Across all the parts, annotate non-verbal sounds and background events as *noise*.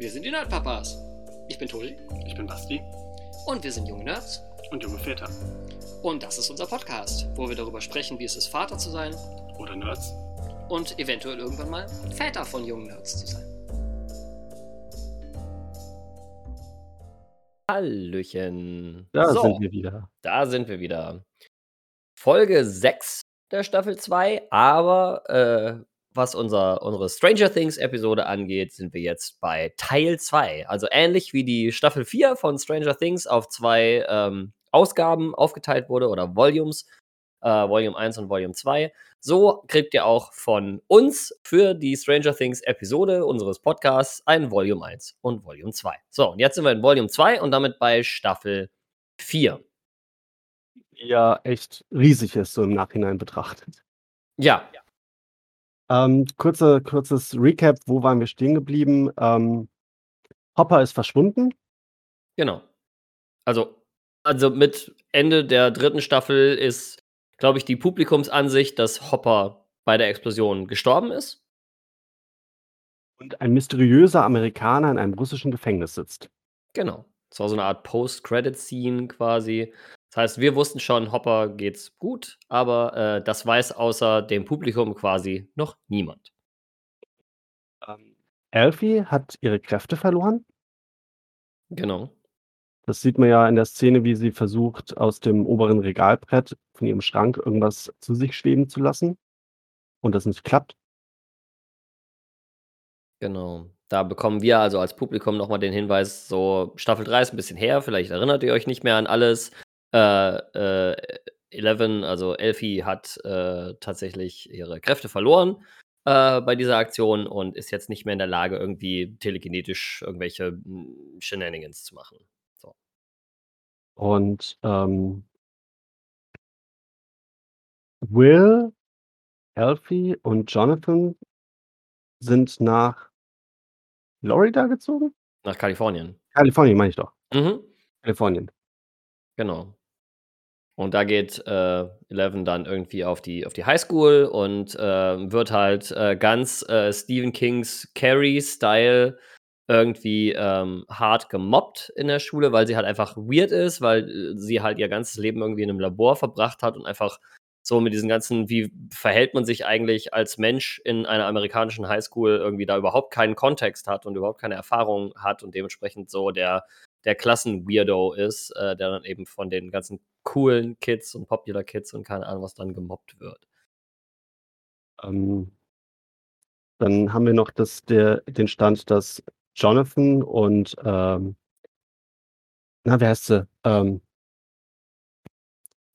Wir sind die Nerdpapas. Ich bin Tobi Ich bin Basti und wir sind junge Nerds. und junge Väter. Und das ist unser Podcast, wo wir darüber sprechen, wie es ist, Vater zu sein Oder Nerds. und eventuell irgendwann mal Väter von jungen Nerds zu sein. Hallöchen. Da so, sind wir wieder. da sind wir wieder. Folge 6 der Staffel 2, aber äh, was unser, unsere Stranger Things Episode angeht, sind wir jetzt bei Teil 2. Also ähnlich wie die Staffel 4 von Stranger Things auf zwei ähm, Ausgaben aufgeteilt wurde oder Volumes, äh, Volume 1 und Volume 2. So kriegt ihr auch von uns für die Stranger Things Episode unseres Podcasts ein Volume 1 und Volume 2. So, und jetzt sind wir in Volume 2 und damit bei Staffel 4. Ja, echt riesig ist, so im Nachhinein betrachtet. Ja, Ähm, kurze, kurzes Recap, wo waren wir stehen geblieben? Ähm, Hopper ist verschwunden. genau. Also, also mit Ende der dritten Staffel ist, glaube ich, die Publikumsansicht, dass Hopper bei der Explosion gestorben ist. Und ein mysteriöser Amerikaner in einem russischen Gefängnis sitzt. Genau. Das war so eine Art Post-Credit-Scene quasi. Das heißt, wir wussten schon, Hopper geht's gut, aber äh, das weiß außer dem Publikum quasi noch niemand. Ähm, Alfie hat ihre Kräfte verloren. Genau. Das sieht man ja in der Szene, wie sie versucht, aus dem oberen Regalbrett von ihrem Schrank irgendwas zu sich schweben zu lassen. Und das nicht klappt. Genau. Da bekommen wir also als Publikum nochmal den Hinweis, so Staffel 3 ist ein bisschen her, vielleicht erinnert ihr euch nicht mehr an alles. Äh, äh, Eleven, also Elfie, hat äh, tatsächlich ihre Kräfte verloren äh, bei dieser Aktion und ist jetzt nicht mehr in der Lage, irgendwie telekinetisch irgendwelche mm, Shenanigans zu machen. So. Und ähm, Will, Alfie und Jonathan sind nach Florida gezogen? Nach Kalifornien. Kalifornien meine ich doch. Mhm. Kalifornien. Genau. Und da geht äh, Eleven dann irgendwie auf die, auf die Highschool und äh, wird halt äh, ganz äh, Stephen Kings Carrie-Style irgendwie ähm, hart gemobbt in der Schule, weil sie halt einfach weird ist, weil äh, sie halt ihr ganzes Leben irgendwie in einem Labor verbracht hat und einfach so mit diesen ganzen, wie verhält man sich eigentlich als Mensch in einer amerikanischen Highschool irgendwie da überhaupt keinen Kontext hat und überhaupt keine Erfahrung hat und dementsprechend so der der Klassen-Weirdo ist, äh, der dann eben von den ganzen coolen Kids und Popular Kids und keine Ahnung was dann gemobbt wird. Ähm, dann haben wir noch das, der, den Stand, dass Jonathan und ähm, na, wer heißt sie? Ähm,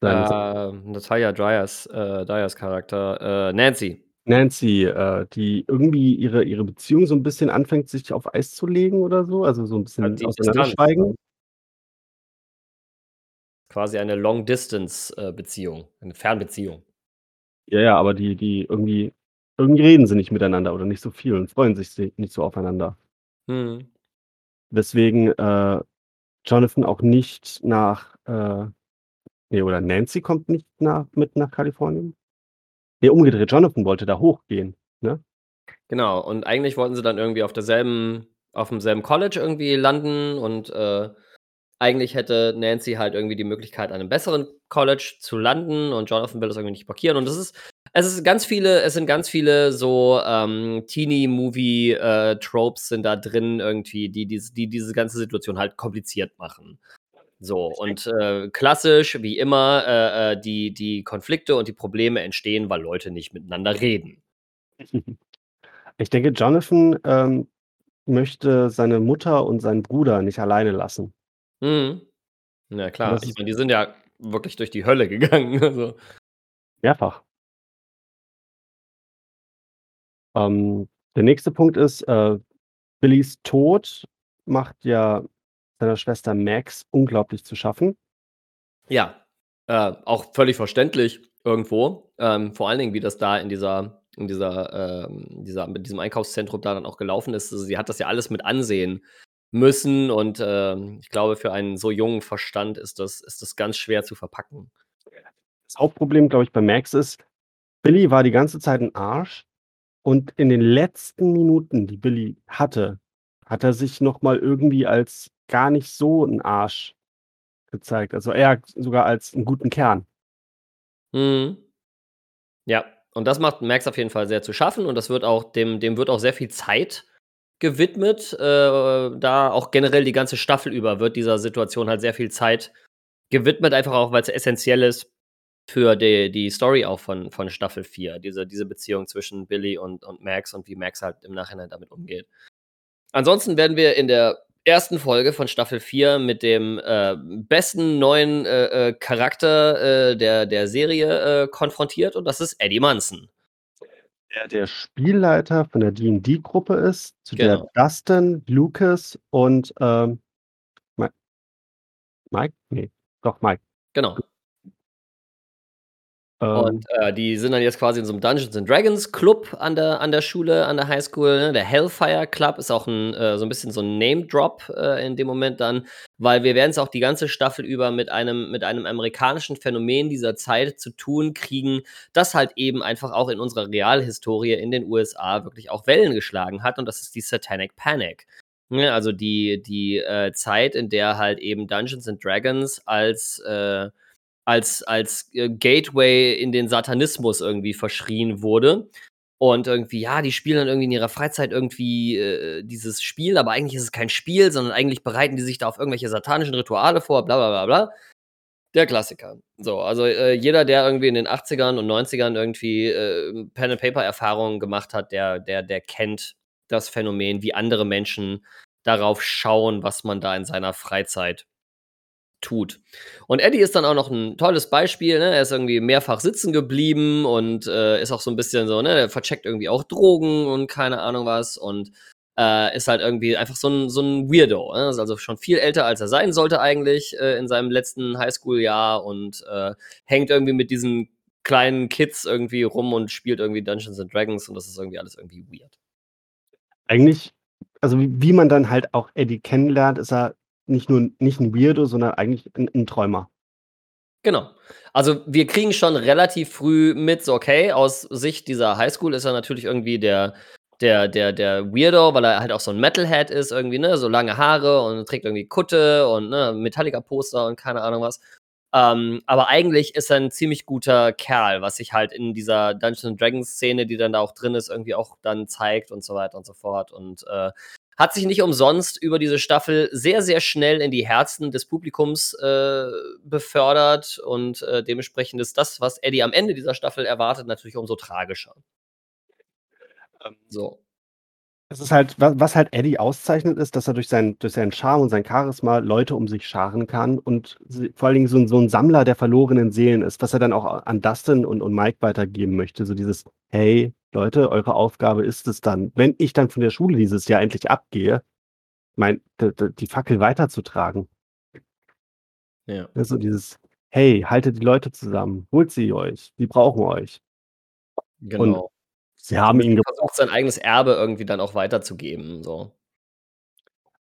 sein, Äh, Natalia Dryers, äh, Dyers Charakter, äh, Nancy. Nancy, äh, die irgendwie ihre, ihre Beziehung so ein bisschen anfängt, sich auf Eis zu legen oder so, also so ein bisschen die auseinanderschweigen. Quasi eine Long-Distance-Beziehung, eine Fernbeziehung. Ja, ja, aber die, die irgendwie, irgendwie reden sie nicht miteinander oder nicht so viel und freuen sich nicht so aufeinander. Hm. Weswegen äh, Jonathan auch nicht nach, äh, nee, oder Nancy kommt nicht nach, mit nach Kalifornien. Nee, umgedreht, Jonathan wollte da hochgehen, ne? Genau, und eigentlich wollten sie dann irgendwie auf derselben, auf demselben College irgendwie landen und äh, eigentlich hätte Nancy halt irgendwie die Möglichkeit, an einem besseren College zu landen und Jonathan will das irgendwie nicht blockieren. Und das ist, es ist ganz viele, es sind ganz viele so ähm, Teenie-Movie-Tropes sind da drin irgendwie, die, die, die diese ganze Situation halt kompliziert machen. So, und äh, klassisch, wie immer, äh, äh, die, die Konflikte und die Probleme entstehen, weil Leute nicht miteinander reden. *laughs* Ich denke, Jonathan ähm, möchte seine Mutter und seinen Bruder nicht alleine lassen. Mhm. Ja, klar. Ich meine, die sind ja wirklich durch die Hölle *laughs* gegangen. Also. Mehrfach. Ähm, der nächste Punkt ist, äh, Billys Tod macht ja seiner Schwester Max unglaublich zu schaffen. Ja, äh, auch völlig verständlich irgendwo. Ähm, vor allen Dingen, wie das da in dieser, in dieser, ähm, dieser, mit diesem Einkaufszentrum da dann auch gelaufen ist. Also sie hat das ja alles mit ansehen müssen und ähm, ich glaube, für einen so jungen Verstand ist das, ist das ganz schwer zu verpacken. Das Hauptproblem, glaube ich, bei Max ist, Billy war die ganze Zeit ein Arsch und in den letzten Minuten, die Billy hatte, hat er sich noch mal irgendwie als gar nicht so 'n Arsch gezeigt, also eher sogar als 'n guten Kern. Mhm. Ja, und das macht Max auf jeden Fall sehr zu schaffen und das wird auch dem dem wird auch sehr viel Zeit gewidmet. Äh, da auch generell die ganze Staffel über wird dieser Situation halt sehr viel Zeit gewidmet, einfach auch, weil's essenziell ist für die die Story auch von von Staffel 4, diese diese Beziehung zwischen Billy und und Max und wie Max halt im Nachhinein damit umgeht. Ansonsten werden wir in der ersten Folge von Staffel 4 mit dem, äh, besten neuen, äh, äh, Charakter, äh, der der Serie, äh, konfrontiert und das ist Eddie Munson. Der der Spielleiter von der D&D-Gruppe ist, zu der Genau. Dustin, Lucas und, ähm, Mi Mike? Ne, doch Mike. Genau. Ähm. Und, äh, die sind dann jetzt quasi in so 'nem Dungeons and Dragons Club an der an der Schule, an der Highschool, ne? Der Hellfire Club ist auch 'n äh, so 'n bisschen so 'n Name Drop, äh, in dem Moment dann, weil wir werden's auch die ganze Staffel über mit einem mit einem amerikanischen Phänomen dieser Zeit zu tun kriegen, das halt eben einfach auch in unserer Realhistorie in den USA wirklich auch Wellen geschlagen hat und das ist die Satanic Panic. Ne, also die die, äh, Zeit, in der halt eben Dungeons and Dragons als, äh als als, äh, Gateway in den Satanismus irgendwie verschrien wurde. Und irgendwie, ja, die spielen dann irgendwie in ihrer Freizeit irgendwie, äh, dieses Spiel, aber eigentlich ist es kein Spiel, sondern eigentlich bereiten die sich da auf irgendwelche satanischen Rituale vor, bla bla bla bla. Der Klassiker. So, also, äh, jeder, der irgendwie in den 80ern und 90ern irgendwie, äh, Pen and Paper Erfahrungen gemacht hat, der der der kennt das Phänomen, wie andere Menschen darauf schauen, was man da in seiner Freizeit tut. Und Eddie ist dann auch noch 'n tolles Beispiel, ne? Er ist irgendwie mehrfach sitzen geblieben und, äh, ist auch so 'n bisschen so, ne der vercheckt irgendwie auch Drogen und keine Ahnung was und, äh, ist halt irgendwie einfach so 'n so 'n Weirdo, ne? Ist also schon viel älter, als er sein sollte eigentlich, äh, in seinem letzten Highschool-Jahr und, äh, hängt irgendwie mit diesen kleinen Kids irgendwie rum und spielt irgendwie Dungeons and Dragons und das ist irgendwie alles irgendwie weird. Eigentlich also wie wie man dann halt auch Eddie kennenlernt, ist er nicht nur nicht 'n Weirdo, sondern eigentlich 'n 'n Träumer. Genau. Also, wir kriegen schon relativ früh mit, so, okay, aus Sicht dieser Highschool ist er natürlich irgendwie der der der der Weirdo, weil er halt auch so 'n Metalhead ist irgendwie, ne, so lange Haare und trägt irgendwie Kutte und, ne, Metallica-Poster und keine Ahnung was. Ähm, aber eigentlich ist er 'n ziemlich guter Kerl, was sich halt in dieser Dungeons and Dragons Szene, die dann da auch drin ist, irgendwie auch dann zeigt und so weiter und so fort und, äh, hat sich nicht umsonst über diese Staffel sehr, sehr schnell in die Herzen des Publikums, äh, befördert und, äh, dementsprechend ist das, was Eddie am Ende dieser Staffel erwartet, natürlich umso tragischer. Ähm So. Es ist halt wa was halt Eddie auszeichnet, ist, dass er durch seinen durch seinen Charme und sein Charisma Leute um sich scharen kann und vor allen Dingen so 'n so 'n Sammler der verlorenen Seelen ist, was er dann auch an Dustin und und Mike weitergeben möchte. So dieses: „Hey, Leute, eure Aufgabe ist es dann, wenn ich dann von der Schule dieses Jahr endlich abgehe, mein die Fackel weiterzutragen.“ Ja. So dieses: „Hey, haltet die Leute zusammen, holt sie euch, die brauchen euch.“ Und Genau. Sie haben ihn versucht, sein eigenes Erbe irgendwie dann auch weiterzugeben, so.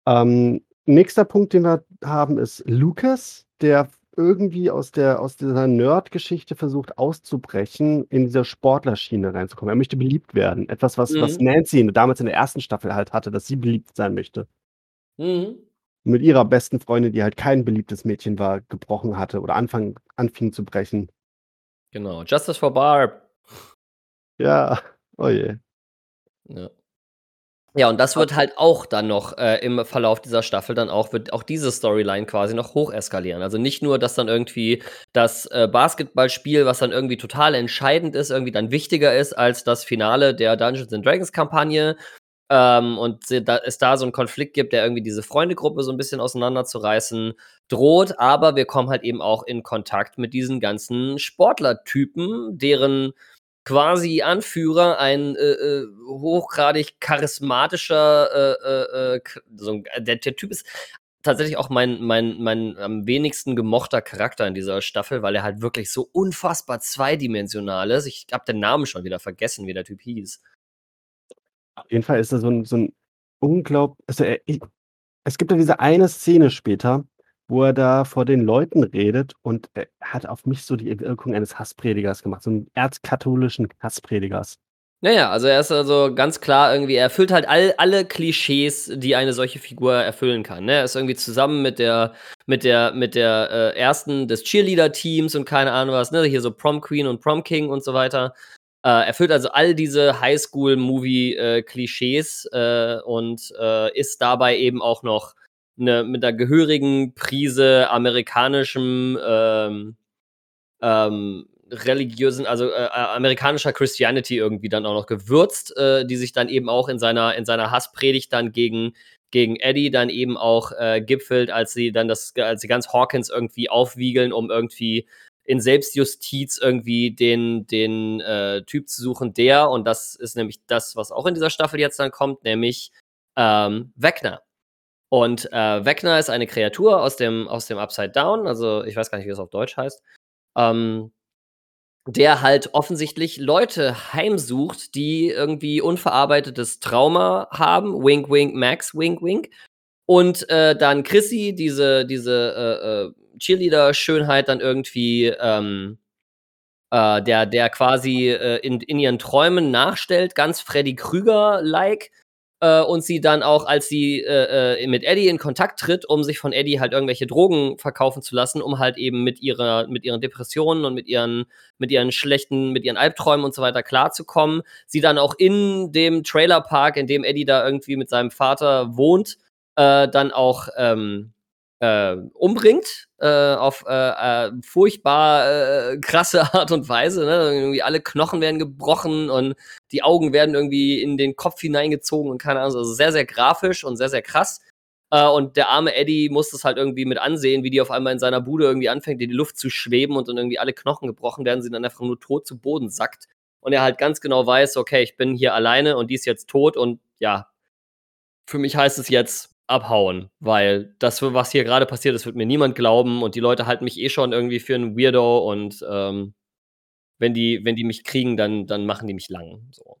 Ähm, nächster Punkt, den wir haben, ist Lucas, der irgendwie aus der aus dieser Nerd-Geschichte versucht auszubrechen, in dieser Sportlerschiene reinzukommen. Er möchte beliebt werden. Etwas, was was Mhm. Nancy damals in der 1. Staffel halt hatte, dass sie beliebt sein möchte. Mhm. Mit ihrer besten Freundin, die halt kein beliebtes Mädchen war, gebrochen hatte oder anfang anfing zu brechen. Genau. Justice for Barb. Ja, oh je. Ja. Ja, und das wird halt auch dann noch, äh, im Verlauf dieser Staffel dann auch wird auch diese Storyline quasi noch hocheskalieren. Also, nicht nur, dass dann irgendwie das, äh, Basketballspiel, was dann irgendwie total entscheidend ist, irgendwie dann wichtiger ist als das Finale der Dungeons and Dragons Kampagne, ähm, und da es da so 'n Konflikt gibt, der irgendwie diese Freundegruppe so 'n bisschen auseinanderzureißen droht, aber wir kommen halt eben auch in Kontakt mit diesen ganzen Sportlertypen, deren quasi Anführer ein, äh, äh, hochgradig charismatischer, äh, äh, äh, so der der Typ ist tatsächlich auch mein mein mein am wenigsten gemochter Charakter in dieser Staffel, weil er halt wirklich so unfassbar zweidimensional ist. Ich habe den Namen schon wieder vergessen, wie der Typ hieß. Auf jeden Fall ist er so 'n so 'n unglaub also, er i es gibt ja diese eine Szene später, wo er da vor den Leuten redet und er hat auf mich so die Wirkung eines Hasspredigers gemacht, so 'n erzkatholischen Hasspredigers. Naja, also er ist also ganz klar irgendwie, er erfüllt halt all, alle Klischees, die eine solche Figur erfüllen kann. Ne? Er ist irgendwie zusammen mit der, mit der, mit der äh, ersten des Cheerleader-Teams und keine Ahnung was, ne? Hier so Prom Queen und Prom King und so weiter. Äh, erfüllt also all diese Highschool-Movie-Klischees äh, äh, und äh, ist dabei eben auch noch ne, mit einer gehörigen Prise amerikanischem ähm, ähm, religiösen, also äh, äh, amerikanischer Christianity irgendwie dann auch noch gewürzt, äh, die sich dann eben auch in seiner, in seiner Hasspredigt dann gegen, gegen Eddie dann eben auch äh, gipfelt, als sie dann das, als sie ganz Hawkins irgendwie aufwiegeln, um irgendwie in Selbstjustiz irgendwie den, den äh, Typ zu suchen, der, und das ist nämlich das, was auch in dieser Staffel jetzt dann kommt, nämlich ähm, Wegner. Und äh, Wegner ist eine Kreatur aus dem, aus dem Upside Down, also ich weiß gar nicht, wie das auf Deutsch heißt. Ähm, der halt offensichtlich Leute heimsucht, die irgendwie unverarbeitetes Trauma haben. Wink, wink, Max, wink, wink. Und äh, dann Chrissy, diese, diese äh, äh, Cheerleader-Schönheit, dann irgendwie, ähm, äh, der, der quasi äh, in, in ihren Träumen nachstellt, ganz Freddy Krüger-like äh, und sie dann auch, als sie äh, äh, mit Eddie in Kontakt tritt, um sich von Eddie halt irgendwelche Drogen verkaufen zu lassen, um halt eben mit ihrer, mit ihren Depressionen und mit ihren, mit ihren schlechten, mit ihren Albträumen und so weiter klarzukommen. Sie dann auch in dem Trailerpark, in dem Eddie da irgendwie mit seinem Vater wohnt, äh, dann auch ähm, äh, umbringt äh, auf äh, äh, furchtbar äh, krasse *laughs* Art und Weise. Ne? Irgendwie alle Knochen werden gebrochen und die Augen werden irgendwie in den Kopf hineingezogen und keine Ahnung. Also sehr, sehr grafisch und sehr, sehr krass. Äh, und der arme Eddie muss das halt irgendwie mit ansehen, wie die auf einmal in seiner Bude irgendwie anfängt, in die Luft zu schweben und dann irgendwie alle Knochen gebrochen werden, sie dann einfach nur tot zu Boden sackt. Und er halt ganz genau weiß, okay, ich bin hier alleine und die ist jetzt tot und ja, für mich heißt es jetzt, abhauen, weil das, was hier gerade passiert ist, wird mir niemand glauben und die Leute halten mich eh schon irgendwie für einen Weirdo und ähm, wenn die, wenn die mich kriegen, dann, dann machen die mich lang. So.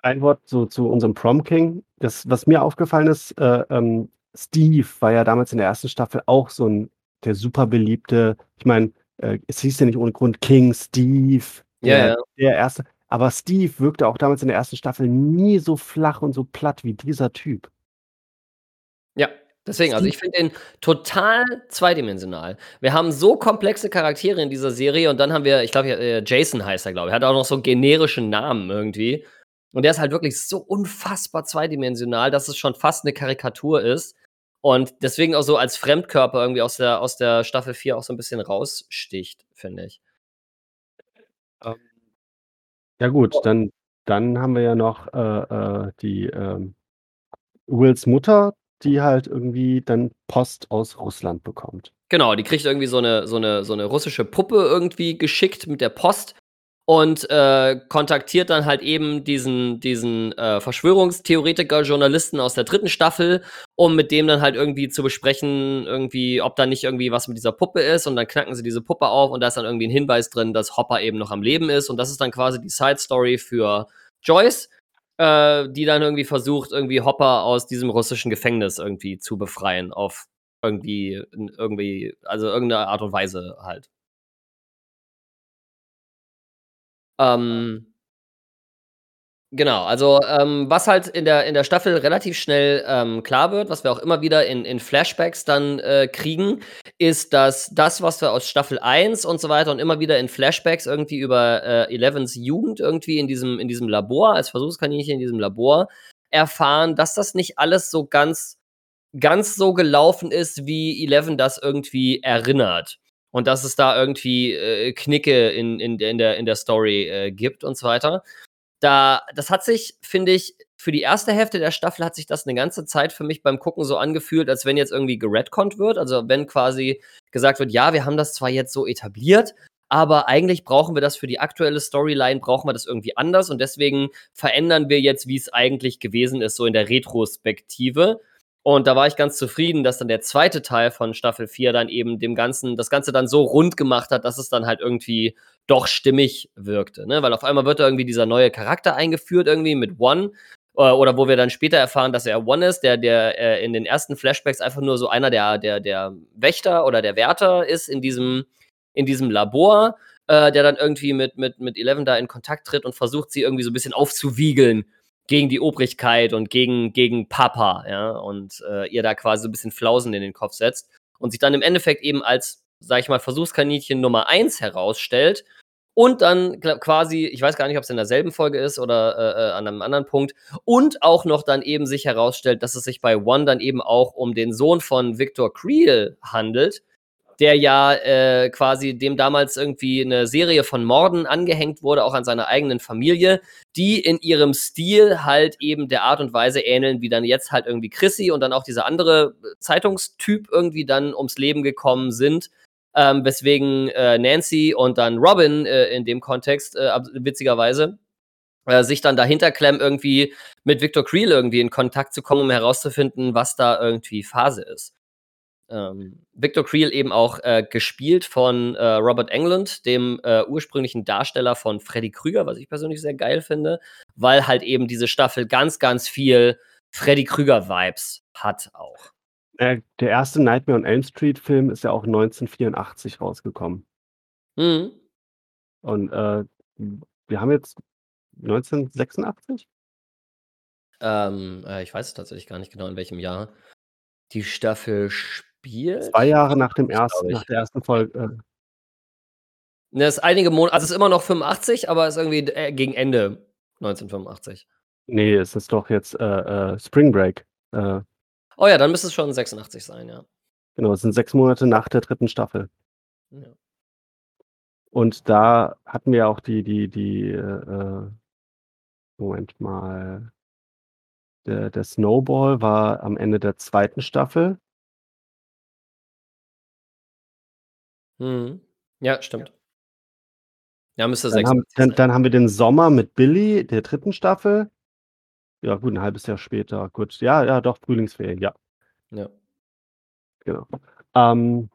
Ein Wort so zu unserem Prom King. Das, was mir aufgefallen ist, äh, ähm, Steve war ja damals in der ersten Staffel auch so ein der super beliebte, ich meine, äh, es hieß ja nicht ohne Grund King, Steve, ja, der, ja. der erste. Aber Steve wirkte auch damals in der ersten Staffel nie so flach und so platt wie dieser Typ. Deswegen, also ich finde den total zweidimensional. Wir haben so komplexe Charaktere in dieser Serie und dann haben wir, ich glaube, äh, Jason heißt er, glaube ich. Er hat auch noch so generische Namen irgendwie. Und der ist halt wirklich so unfassbar zweidimensional, dass es schon fast eine Karikatur ist. Und deswegen auch so als Fremdkörper irgendwie aus der, aus der Staffel 4 auch so ein bisschen raussticht, finde ich. Ähm, ja gut, dann, dann haben wir ja noch äh, äh, die ähm, Wills Mutter, die halt irgendwie dann Post aus Russland bekommt. Genau, die kriegt irgendwie so eine, so eine, so eine russische Puppe irgendwie geschickt mit der Post und äh, kontaktiert dann halt eben diesen, diesen äh, Verschwörungstheoretiker-Journalisten aus der dritten Staffel, um mit dem dann halt irgendwie zu besprechen, irgendwie, ob da nicht irgendwie was mit dieser Puppe ist. Und dann knacken sie diese Puppe auf und da ist dann irgendwie ein Hinweis drin, dass Hopper eben noch am Leben ist. Und das ist dann quasi die Side-Story für Joyce äh, die dann irgendwie versucht, irgendwie Hopper aus diesem russischen Gefängnis irgendwie zu befreien, auf irgendwie, irgendwie, also irgendeine Art und Weise halt. Ähm, Genau, also ähm, was halt in der, in der Staffel relativ schnell ähm, klar wird, was wir auch immer wieder in, in Flashbacks dann äh, kriegen, ist, dass das, was wir aus Staffel 1 und so weiter und immer wieder in Flashbacks irgendwie über äh, Elevens Jugend irgendwie in diesem, in diesem Labor, als Versuchskaninchen in diesem Labor, erfahren, dass das nicht alles so ganz, ganz so gelaufen ist, wie Eleven das irgendwie erinnert. Und dass es da irgendwie äh, Knicke in, in, in, der, in der Story äh, gibt und so weiter da, das hat sich, finde ich, für die erste Hälfte der Staffel hat sich das eine ganze Zeit für mich beim Gucken so angefühlt, als wenn jetzt irgendwie geredconnt wird. Also wenn quasi gesagt wird, ja, wir haben das zwar jetzt so etabliert, aber eigentlich brauchen wir das für die aktuelle Storyline, brauchen wir das irgendwie anders und deswegen verändern wir jetzt, wie es eigentlich gewesen ist, so in der Retrospektive. Und da war ich ganz zufrieden, dass dann der zweite Teil von Staffel 4 dann eben dem Ganzen, das Ganze dann so rund gemacht hat, dass es dann halt irgendwie doch stimmig wirkte. Ne? Weil auf einmal wird da irgendwie dieser neue Charakter eingeführt, irgendwie mit One. Äh, oder wo wir dann später erfahren, dass er One ist, der, der äh, in den ersten Flashbacks einfach nur so einer der, der, der Wächter oder der Wärter ist in diesem, in diesem Labor. äh, der dann irgendwie mit, mit, mit Eleven da in Kontakt tritt und versucht, sie irgendwie so ein bisschen aufzuwiegeln gegen die Obrigkeit und gegen, gegen Papa, ja, und äh, ihr da quasi so ein bisschen Flausen in den Kopf setzt und sich dann im Endeffekt eben als, sag ich mal, Versuchskaninchen Nummer eins herausstellt und dann quasi, ich weiß gar nicht, ob es in derselben Folge ist oder äh, äh, an einem anderen Punkt, und auch noch dann eben sich herausstellt, dass es sich bei One dann eben auch um den Sohn von Victor Creel handelt, der ja äh, quasi dem damals irgendwie eine Serie von Morden angehängt wurde, auch an seiner eigenen Familie, die in ihrem Stil halt eben der Art und Weise ähneln, wie dann jetzt halt irgendwie Chrissy und dann auch dieser andere Zeitungstyp irgendwie dann ums Leben gekommen sind ähm, weswegen äh, Nancy und dann Robin äh, in dem Kontext, äh, witzigerweise, äh, sich dann dahinter klemmen, irgendwie mit Victor Creel irgendwie in Kontakt zu kommen, um herauszufinden, was da irgendwie Phase ist. Ähm, Victor Creel eben auch äh, gespielt von äh, Robert Englund, dem äh, ursprünglichen Darsteller von Freddy Krüger, was ich persönlich sehr geil finde, weil halt eben diese Staffel ganz, ganz viel Freddy Krüger-Vibes hat auch. Äh, der erste Nightmare on Elm Street Film ist ja auch 1984 rausgekommen. Mhm. Und, äh, wir haben jetzt 1986? Ähm, äh, ich weiß es tatsächlich gar nicht genau, in welchem Jahr die Staffel spielt. 2 Jahre nach dem ersten nach der ersten Folge, äh Ne, ist einige Monate also, es ist immer noch 85, aber ist irgendwie äh, gegen Ende 1985. Ne, es ist doch jetzt, äh, äh, Spring Break. Äh Oh ja, dann müsste es schon 86 sein, ja. Genau, es sind 6 Monate nach der dritten Staffel. Ja. Und da hatten wir auch die die die, äh Moment mal. Der der Snowball war am Ende der zweiten Staffel. Mhm. Ja, stimmt. Ja, müsste Dann haben 86 dann sein. dann haben wir den Sommer mit Billy der dritten Staffel. Ja gut, 'n halbes Jahr später. Gut, ja, ja, doch, Frühlingsferien, ja. Ja. Genau. Ähm,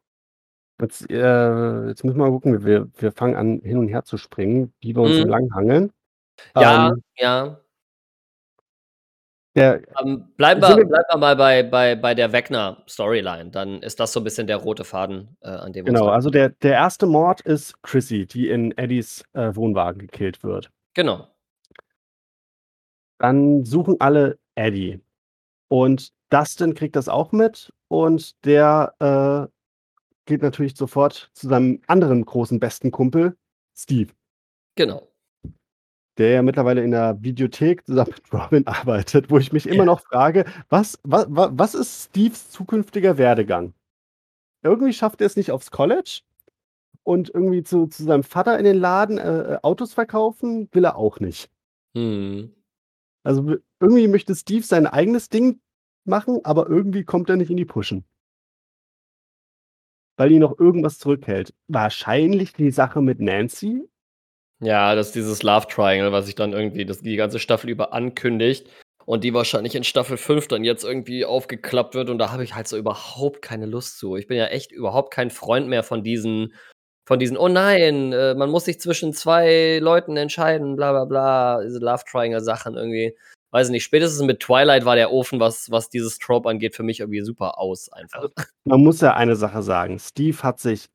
jetzt, äh jetzt müssen wir mal gucken, wir wir fangen an, hin und her zu springen, wie wir uns Mhm. entlanghangeln. Ja, Ähm ja. Der Ähm, bleiben wir bleiben wir mal bei bei bei der Vecna-Storyline. Dann ist das so 'n bisschen der rote Faden, äh, an dem Genau, also der der erste Mord ist Chrissy, die in Eddies, äh, Wohnwagen gekillt wird. Genau. Dann suchen alle Eddie. Und Dustin kriegt das auch mit und der, äh, geht natürlich sofort zu seinem anderen großen besten Kumpel, Steve. Genau. Der ja mittlerweile in der Videothek zusammen mit Robin arbeitet, wo ich mich immer noch frage, was wa wa was ist Steves zukünftiger Werdegang? Irgendwie schafft er's nicht aufs College und irgendwie zu zu seinem Vater in den Laden, äh, äh, Autos verkaufen will er auch nicht. Mhm. Also, irgendwie möchte Steve sein eigenes Ding machen, aber irgendwie kommt er nicht in die Puschen. Weil ihn noch irgendwas zurückhält. Wahrscheinlich die Sache mit Nancy? Ja, das ist dieses Love Triangle, was sich dann irgendwie das die ganze Staffel über ankündigt und die wahrscheinlich in Staffel 5 dann jetzt irgendwie aufgeklappt wird und da habe ich halt so überhaupt keine Lust zu. Ich bin ja echt überhaupt kein Freund mehr von diesen von diesen: „Oh nein, äh, man muss sich zwischen 2 Leuten entscheiden, bla bla bla“, diese Love Triangle Sachen irgendwie. Weiß ich nicht, spätestens mit Twilight war der Ofen, was was dieses Trope angeht, für mich irgendwie super aus einfach. Also, man muss ja eine Sache sagen, Steve hat sich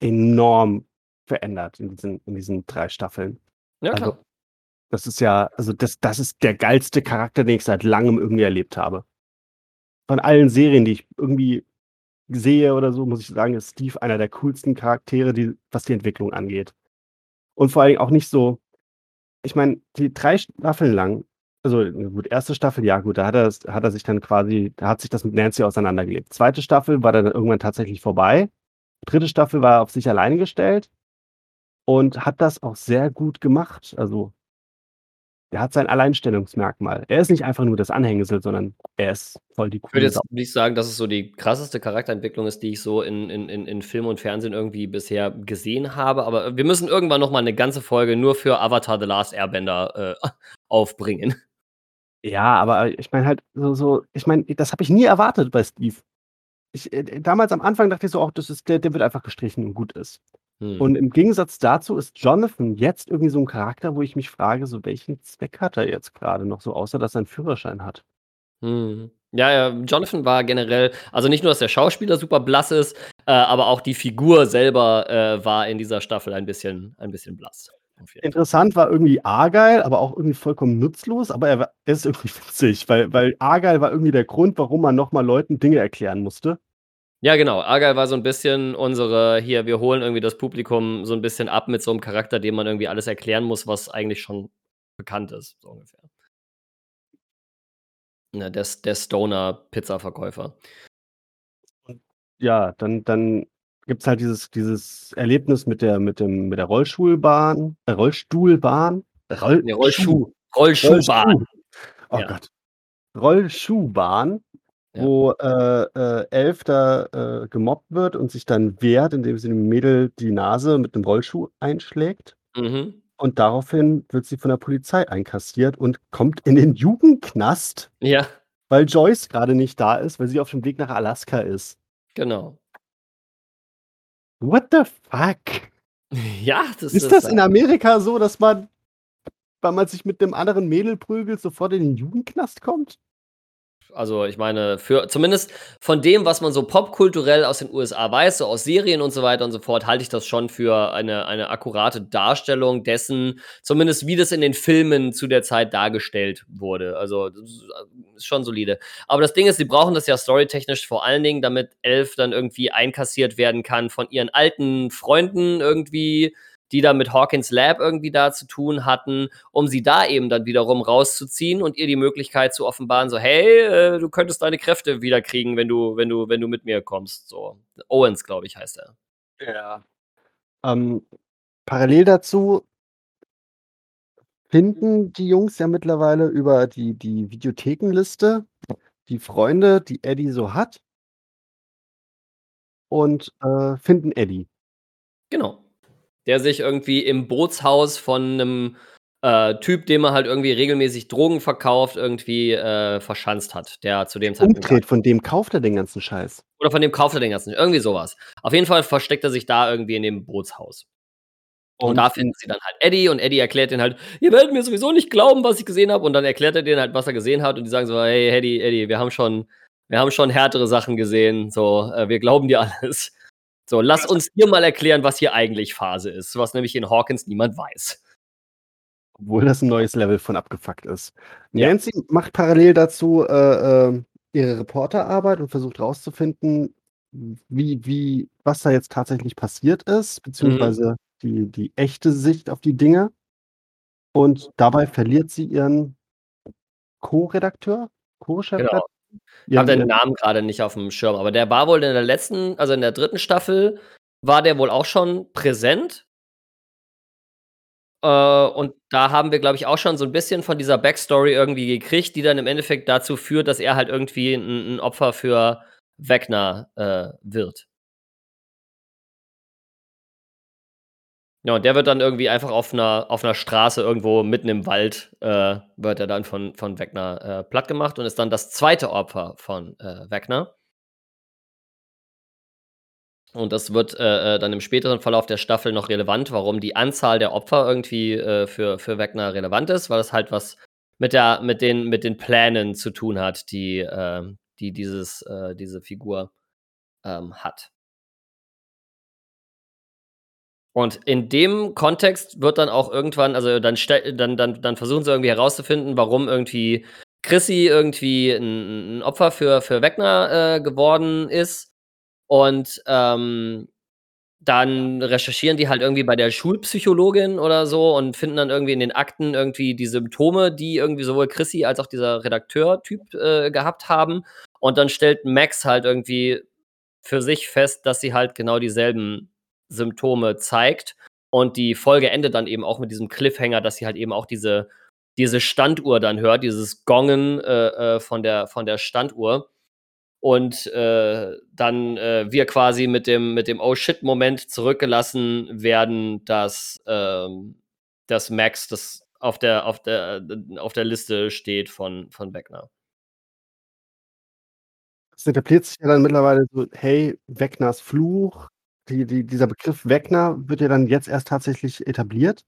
enorm verändert in diesen in diesen 3 Staffeln. Ja, Also, klar. das ist ja also, das das ist der geilste Charakter, den ich seit Langem irgendwie erlebt habe. Von allen Serien, die ich irgendwie sehe oder so, muss ich sagen, ist Steve einer der coolsten Charaktere, die was die Entwicklung angeht. Und vor allen Dingen auch nicht so ich meine, die 3 Staffeln lang also, gut, 1. Staffel, ja gut, da hat er's hat er sich dann quasi da hat sich das mit Nancy auseinandergelebt. 2. Staffel war dann irgendwann tatsächlich vorbei. 3. Staffel war er auf sich alleine gestellt und hat das auch sehr gut gemacht. Also der hat sein Alleinstellungsmerkmal. Er ist nicht einfach nur das Anhängsel, sondern er ist voll die Ich würde coole jetzt nicht sagen, dass es so die krasseste Charakterentwicklung ist, die ich so in in in Film und Fernsehen irgendwie bisher gesehen habe, aber wir müssen irgendwann noch mal 'ne ganze Folge nur für Avatar: The Last Airbender, äh, *laughs* aufbringen. Ja, aber ich meine halt so so ich meine, das habe ich nie erwartet bei Steve. Ich äh, damals am Anfang dachte ich so: „Ach, das ist der der wird einfach gestrichen und gut ist.“ Mhm. Und im Gegensatz dazu ist Jonathan jetzt irgendwie so 'n Charakter, wo ich mich frage, so welchen Zweck hat er jetzt grade noch so, außer dass er 'n Führerschein hat? Mhm. Ja, ja, Jonathan war generell also nicht nur, dass der Schauspieler super blass ist, äh, aber auch die Figur selber, äh, war in dieser Staffel ein bisschen ein bisschen blass. Interessant war irgendwie Argyle, aber auch irgendwie vollkommen nutzlos, aber er war ist *laughs* irgendwie witzig, weil weil Argyle war irgendwie der Grund, warum man noch mal Leuten Dinge erklären musste. Ja, genau. Argyle war so 'n bisschen unsere hier, wir holen irgendwie das Publikum so 'n bisschen ab mit so 'nem Charakter, dem man irgendwie alles erklären muss, was eigentlich schon bekannt ist, so ungefähr. Ne, der der Stoner-Pizzaverkäufer. Ja, dann dann gibt's halt dieses dieses Erlebnis mit der mit dem mit der Rollschulbahn äh, Rollstuhlbahn? Roll Ne, Schuh Rollschuh Rollschuhbahn. Rollschuh. Oh Ja. Gott. Rollschuhbahn, Ja. wo, äh, äh, Elf da, äh, gemobbt wird und sich dann wehrt, indem sie dem Mädel die Nase mit 'nem Rollschuh einschlägt. Mhm. Und daraufhin wird sie von der Polizei einkassiert und kommt in den Jugendknast Ja. weil Joyce grade nicht da ist, weil sie auf dem Weg nach Alaska ist. Genau. What the fuck? *laughs* Ja, das Ist ist das in Amerika so, dass man, weil man sich mit 'nem anderen Mädel prügelt, sofort in den Jugendknast kommt? Also, ich meine, für zumindest von dem, was man so popkulturell aus den USA weiß, so aus Serien und so weiter und so fort, halte ich das schon für eine eine akkurate Darstellung dessen zumindest wie das in den Filmen zu der Zeit dargestellt wurde. Also, ist ist schon solide. Aber das Ding ist, sie brauchen das ja storytechnisch vor allen Dingen, damit Elf dann irgendwie einkassiert werden kann von ihren alten Freunden irgendwie, die da mit Hawkins Lab irgendwie da zu tun hatten, um sie da eben dann wiederum rauszuziehen und ihr die Möglichkeit zu offenbaren, so: „Hey, äh, du könntest deine Kräfte wiederkriegen, wenn du wenn du wenn du mit mir kommst“, so. Owens, glaube ich, heißt er. Ja. Ähm, parallel dazu finden die Jungs ja mittlerweile über die die Videothekenliste die Freunde, die Eddie so hat und, äh, finden Eddie. Genau. Der sich irgendwie im Bootshaus von 'nem, äh, Typ, dem er halt irgendwie regelmäßig Drogen verkauft, irgendwie, äh, verschanzt hat, der zu dem Zeitpunkt Umdreht, von dem kauft er den ganzen Scheiß. Oder von dem kauft er den ganzen irgendwie so was. Auf jeden Fall versteckt er sich da irgendwie in dem Bootshaus. Und Und da finden sie dann halt Eddie und Eddie erklärt denen halt: „Ihr werdet mir sowieso nicht glauben, was ich gesehen habe.“ Und dann erklärt er denen halt, was er gesehen hat und die sagen so: „Hey, Eddie, Eddie, wir haben schon wir haben schon härtere Sachen gesehen, so, äh, wir glauben dir *laughs* alles. So, lass uns dir mal erklären, was hier eigentlich Phase ist“, was nämlich in Hawkins niemand weiß. Obwohl das 'n neues Level von abgefuckt ist. Ja. Nancy macht parallel dazu, äh, ähm, ihre Reporterarbeit und versucht rauszufinden, wie wie was da jetzt tatsächlich passiert ist, Mhm. beziehungsweise die die echte Sicht auf die Dinge. Und dabei verliert sie ihren Co-Redakteur? Co-Chefredakteur? Genau. Habe Ihren den ihren Namen grade nicht aufm Schirm, aber der war wohl in der letzten also in der 3. Staffel war der wohl auch schon präsent. Äh, und da haben wir, glaube ich, auch schon so 'n bisschen von dieser Backstory irgendwie gekriegt, die dann im Endeffekt dazu führt, dass er halt irgendwie 'n 'n Opfer für Vecna, äh, wird. Ja, und der wird dann irgendwie einfach auf 'ner auf 'ner Straße irgendwo mitten im Wald, äh, wird er dann von von Vecna, äh, plattgemacht und ist dann das 2. Opfer von, äh, Vecna. Und das wird, äh, äh, dann im späteren Verlauf der Staffel noch relevant, warum die Anzahl der Opfer irgendwie, äh, für für Vecna relevant ist, weil das halt was mit der mit den mit den Plänen zu tun hat, die, ähm die dieses äh, diese Figur, ähm, hat. Und in dem Kontext wird dann auch irgendwann also dann dann dann dann versuchen sie irgendwie herauszufinden, warum irgendwie Chrissy irgendwie 'n 'n 'n Opfer für für Vecna, äh, geworden ist. Und, ähm, dann recherchieren die halt irgendwie bei der Schulpsychologin oder so und finden dann irgendwie in den Akten irgendwie die Symptome, die irgendwie sowohl Chrissy als auch dieser Redakteur-Typ, äh, gehabt haben. Und dann stellt Max halt irgendwie für sich fest, dass sie halt genau dieselben Symptome zeigt. Und die Folge endet dann eben auch mit diesem Cliffhanger, dass sie halt eben auch diese diese Standuhr dann hört, dieses Gongen, äh, äh, von der von der Standuhr. Und, äh, dann, äh, wir quasi mit dem mit dem „Oh-shit“-Moment zurückgelassen werden, dass, ähm dass Max das auf der auf der auf der Liste steht von von Vecna. Es etabliert sich ja dann mittlerweile so: „Hey, Vecnas Fluch“, die die dieser Begriff Vecna wird ja dann jetzt erst tatsächlich etabliert.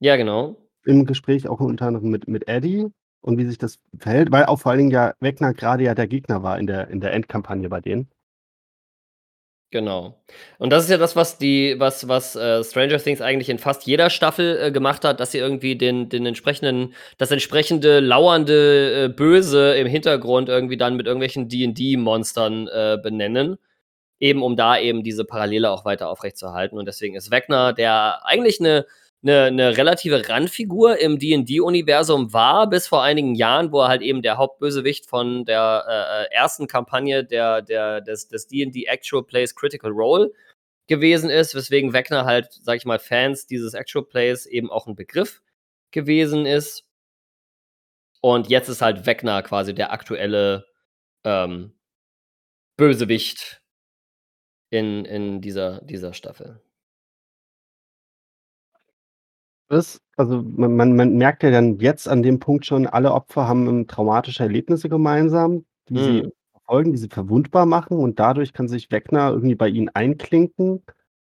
Ja, genau. Im Gespräch auch unter anderem mit mit Eddie. und wie sich das verhält, weil auch vor allen Dingen ja Wegner gerade ja der Gegner war in der in der Endkampagne bei denen. Genau. Und das ist ja das, was die was was, äh, Stranger Things eigentlich in fast jeder Staffel, äh, gemacht hat, dass sie irgendwie den den entsprechenden das entsprechende lauernde, äh, Böse im Hintergrund irgendwie dann mit irgendwelchen D&D-Monstern, äh, benennen, eben um da eben diese Parallele auch weiter aufrechtzuerhalten. Und deswegen ist Vecna, der eigentlich eine eine 'ne relative Randfigur im D&D-Universum war, bis vor einigen Jahren, wo er halt eben der Hauptbösewicht von der, äh, äh, ersten Kampagne der der des D&D Actual Plays Critical Role gewesen ist, weswegen Vecna halt, sage ich mal, Fans dieses Actual Plays eben auch 'n Begriff gewesen ist. Und jetzt ist halt Vecna quasi der aktuelle, ähm, Bösewicht in in dieser dieser Staffel. Das also, man man man merkt ja dann jetzt an dem Punkt schon, alle Opfer haben, ähm, traumatische Erlebnisse gemeinsam, die sie Mhm. verfolgen, die sie verwundbar machen und dadurch kann sich Vecna irgendwie bei ihnen einklinken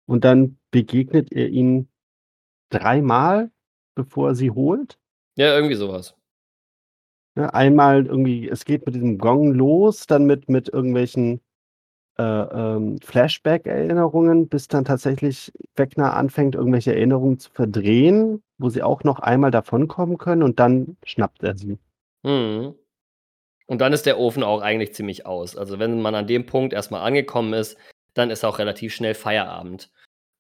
und dann begegnet er ihnen dreimal, bevor er sie holt. Ja, irgendwie so was. Ne, einmal irgendwie es geht mit diesem Gong los, dann mit mit irgendwelchen, äh, ähm, Flashback-Erinnerungen, bis dann tatsächlich Vecna anfängt, irgendwelche Erinnerungen zu verdrehen, wo sie auch noch einmal davonkommen können und dann schnappt er sie. Mhm. Und dann ist der Ofen auch eigentlich ziemlich aus. Also, wenn man an dem Punkt erst mal angekommen ist, dann ist auch relativ schnell Feierabend.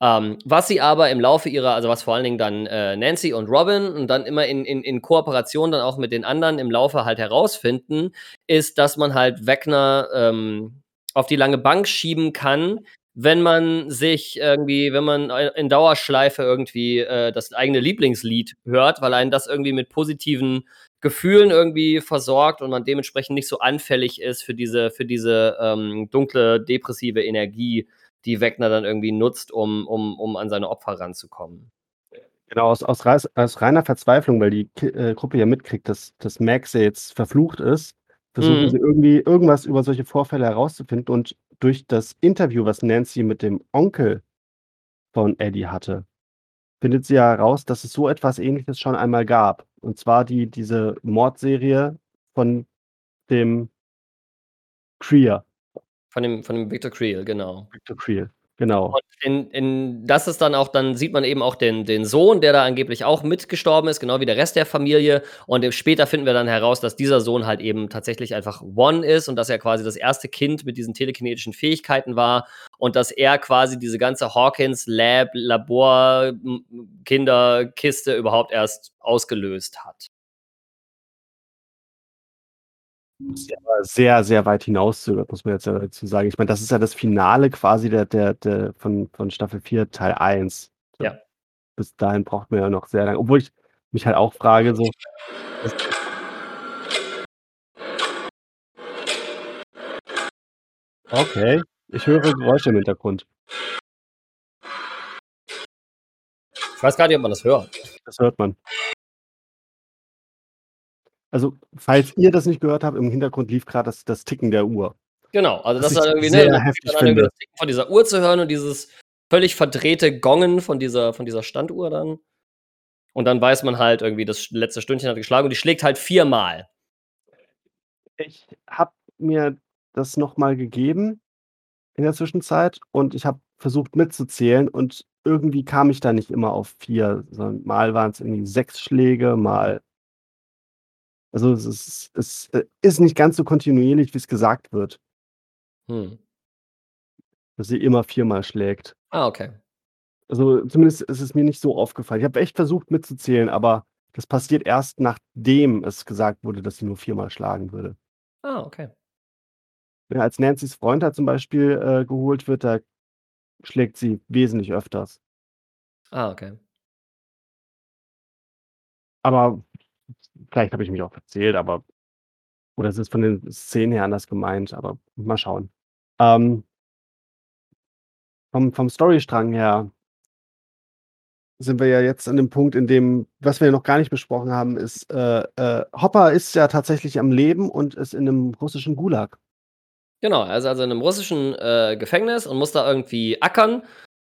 Ähm, was sie aber im Laufe ihrer also, was vor allen Dingen dann, äh, Nancy und Robin und dann immer in in in Kooperation dann auch mit den anderen im Laufe halt herausfinden, ist, dass man halt Vecna, ähm, auf die lange Bank schieben kann, wenn man sich irgendwie wenn man in Dauerschleife irgendwie, äh, das eigene Lieblingslied hört, weil einen das irgendwie mit positiven Gefühlen irgendwie versorgt und man dementsprechend nicht so anfällig ist für diese für diese, ähm, dunkle, depressive Energie, die Vecna dann irgendwie nutzt, um um um an seine Opfer ranzukommen. Genau, aus aus aus reiner Verzweiflung, weil die äh, Gruppe ja mitkriegt, dass dass Max jetzt verflucht ist, versuchen Mhm. sie irgendwie irgendwas über solche Vorfälle herauszufinden und durch das Interview, was Nancy mit dem Onkel von Eddie hatte, findet sie ja heraus, dass es so etwas Ähnliches schon einmal gab. Und zwar die diese Mordserie von dem Krier. Von dem von dem Victor Creel, genau. Victor Creel, genau. Und in in das ist dann auch dann sieht man eben auch den den Sohn, der da angeblich auch mit gestorben ist, genau wie der Rest der Familie. Und, später finden wir dann heraus, dass dieser Sohn halt eben tatsächlich einfach One ist und dass er quasi das erste Kind mit diesen telekinetischen Fähigkeiten war und dass er quasi diese ganze Hawkins Lab Labor Kinderkiste überhaupt erst ausgelöst hat. Ja sehr, sehr weit hinauszögert, muss man jetzt dazu sagen. Ich meine, das ist ja das Finale quasi der der der von von Staffel 4 Teil 1. So. Ja. Bis dahin braucht man ja noch sehr lang obwohl ich mich halt auch frage, so Okay, ich höre Geräusche im Hintergrund. Ich weiß gar nicht, ob man das hört. Das hört man. Also, falls ihr das nicht gehört habt, im Hintergrund lief grad das das Ticken der Uhr. Genau, also das ich war irgendwie, sehr ne, dann heftig an, irgendwie das Ticken von dieser Uhr zu hören und dieses völlig verdrehte Gongen von dieser von dieser Standuhr dann. Und dann weiß man halt irgendwie, das letzte Stündchen hat geschlagen und die schlägt halt viermal. Ich habe mir das noch mal gegeben in der Zwischenzeit und ich habe versucht mitzuzählen und irgendwie kam ich da nicht immer auf 4, sondern mal waren's irgendwie 6 Schläge, mal also, es ist es, äh, ist nicht ganz so kontinuierlich, wie's gesagt wird. Mhm. Dass sie immer viermal schlägt. Ah, okay. Also, zumindest ist es mir nicht so aufgefallen. Ich habe echt versucht mitzuzählen, aber das passiert erst, nachdem es gesagt wurde, dass sie nur viermal schlagen würde. Ah, okay. Ja, als Nancy's Freund da zum Beispiel, äh, geholt wird, da schlägt sie wesentlich öfters. Ah, okay. Aber vielleicht habe ich mich auch verzählt, aber oder es ist von den Szenen her anders gemeint, aber mal schauen. Ähm vom vom Storystrang her sind wir ja jetzt an dem Punkt, in dem was wir noch gar nicht besprochen haben, ist, äh, äh, Hopper ist ja tatsächlich am Leben und ist in 'nem russischen Gulag. Genau, er ist also in 'nem russischen, äh, Gefängnis und muss da irgendwie ackern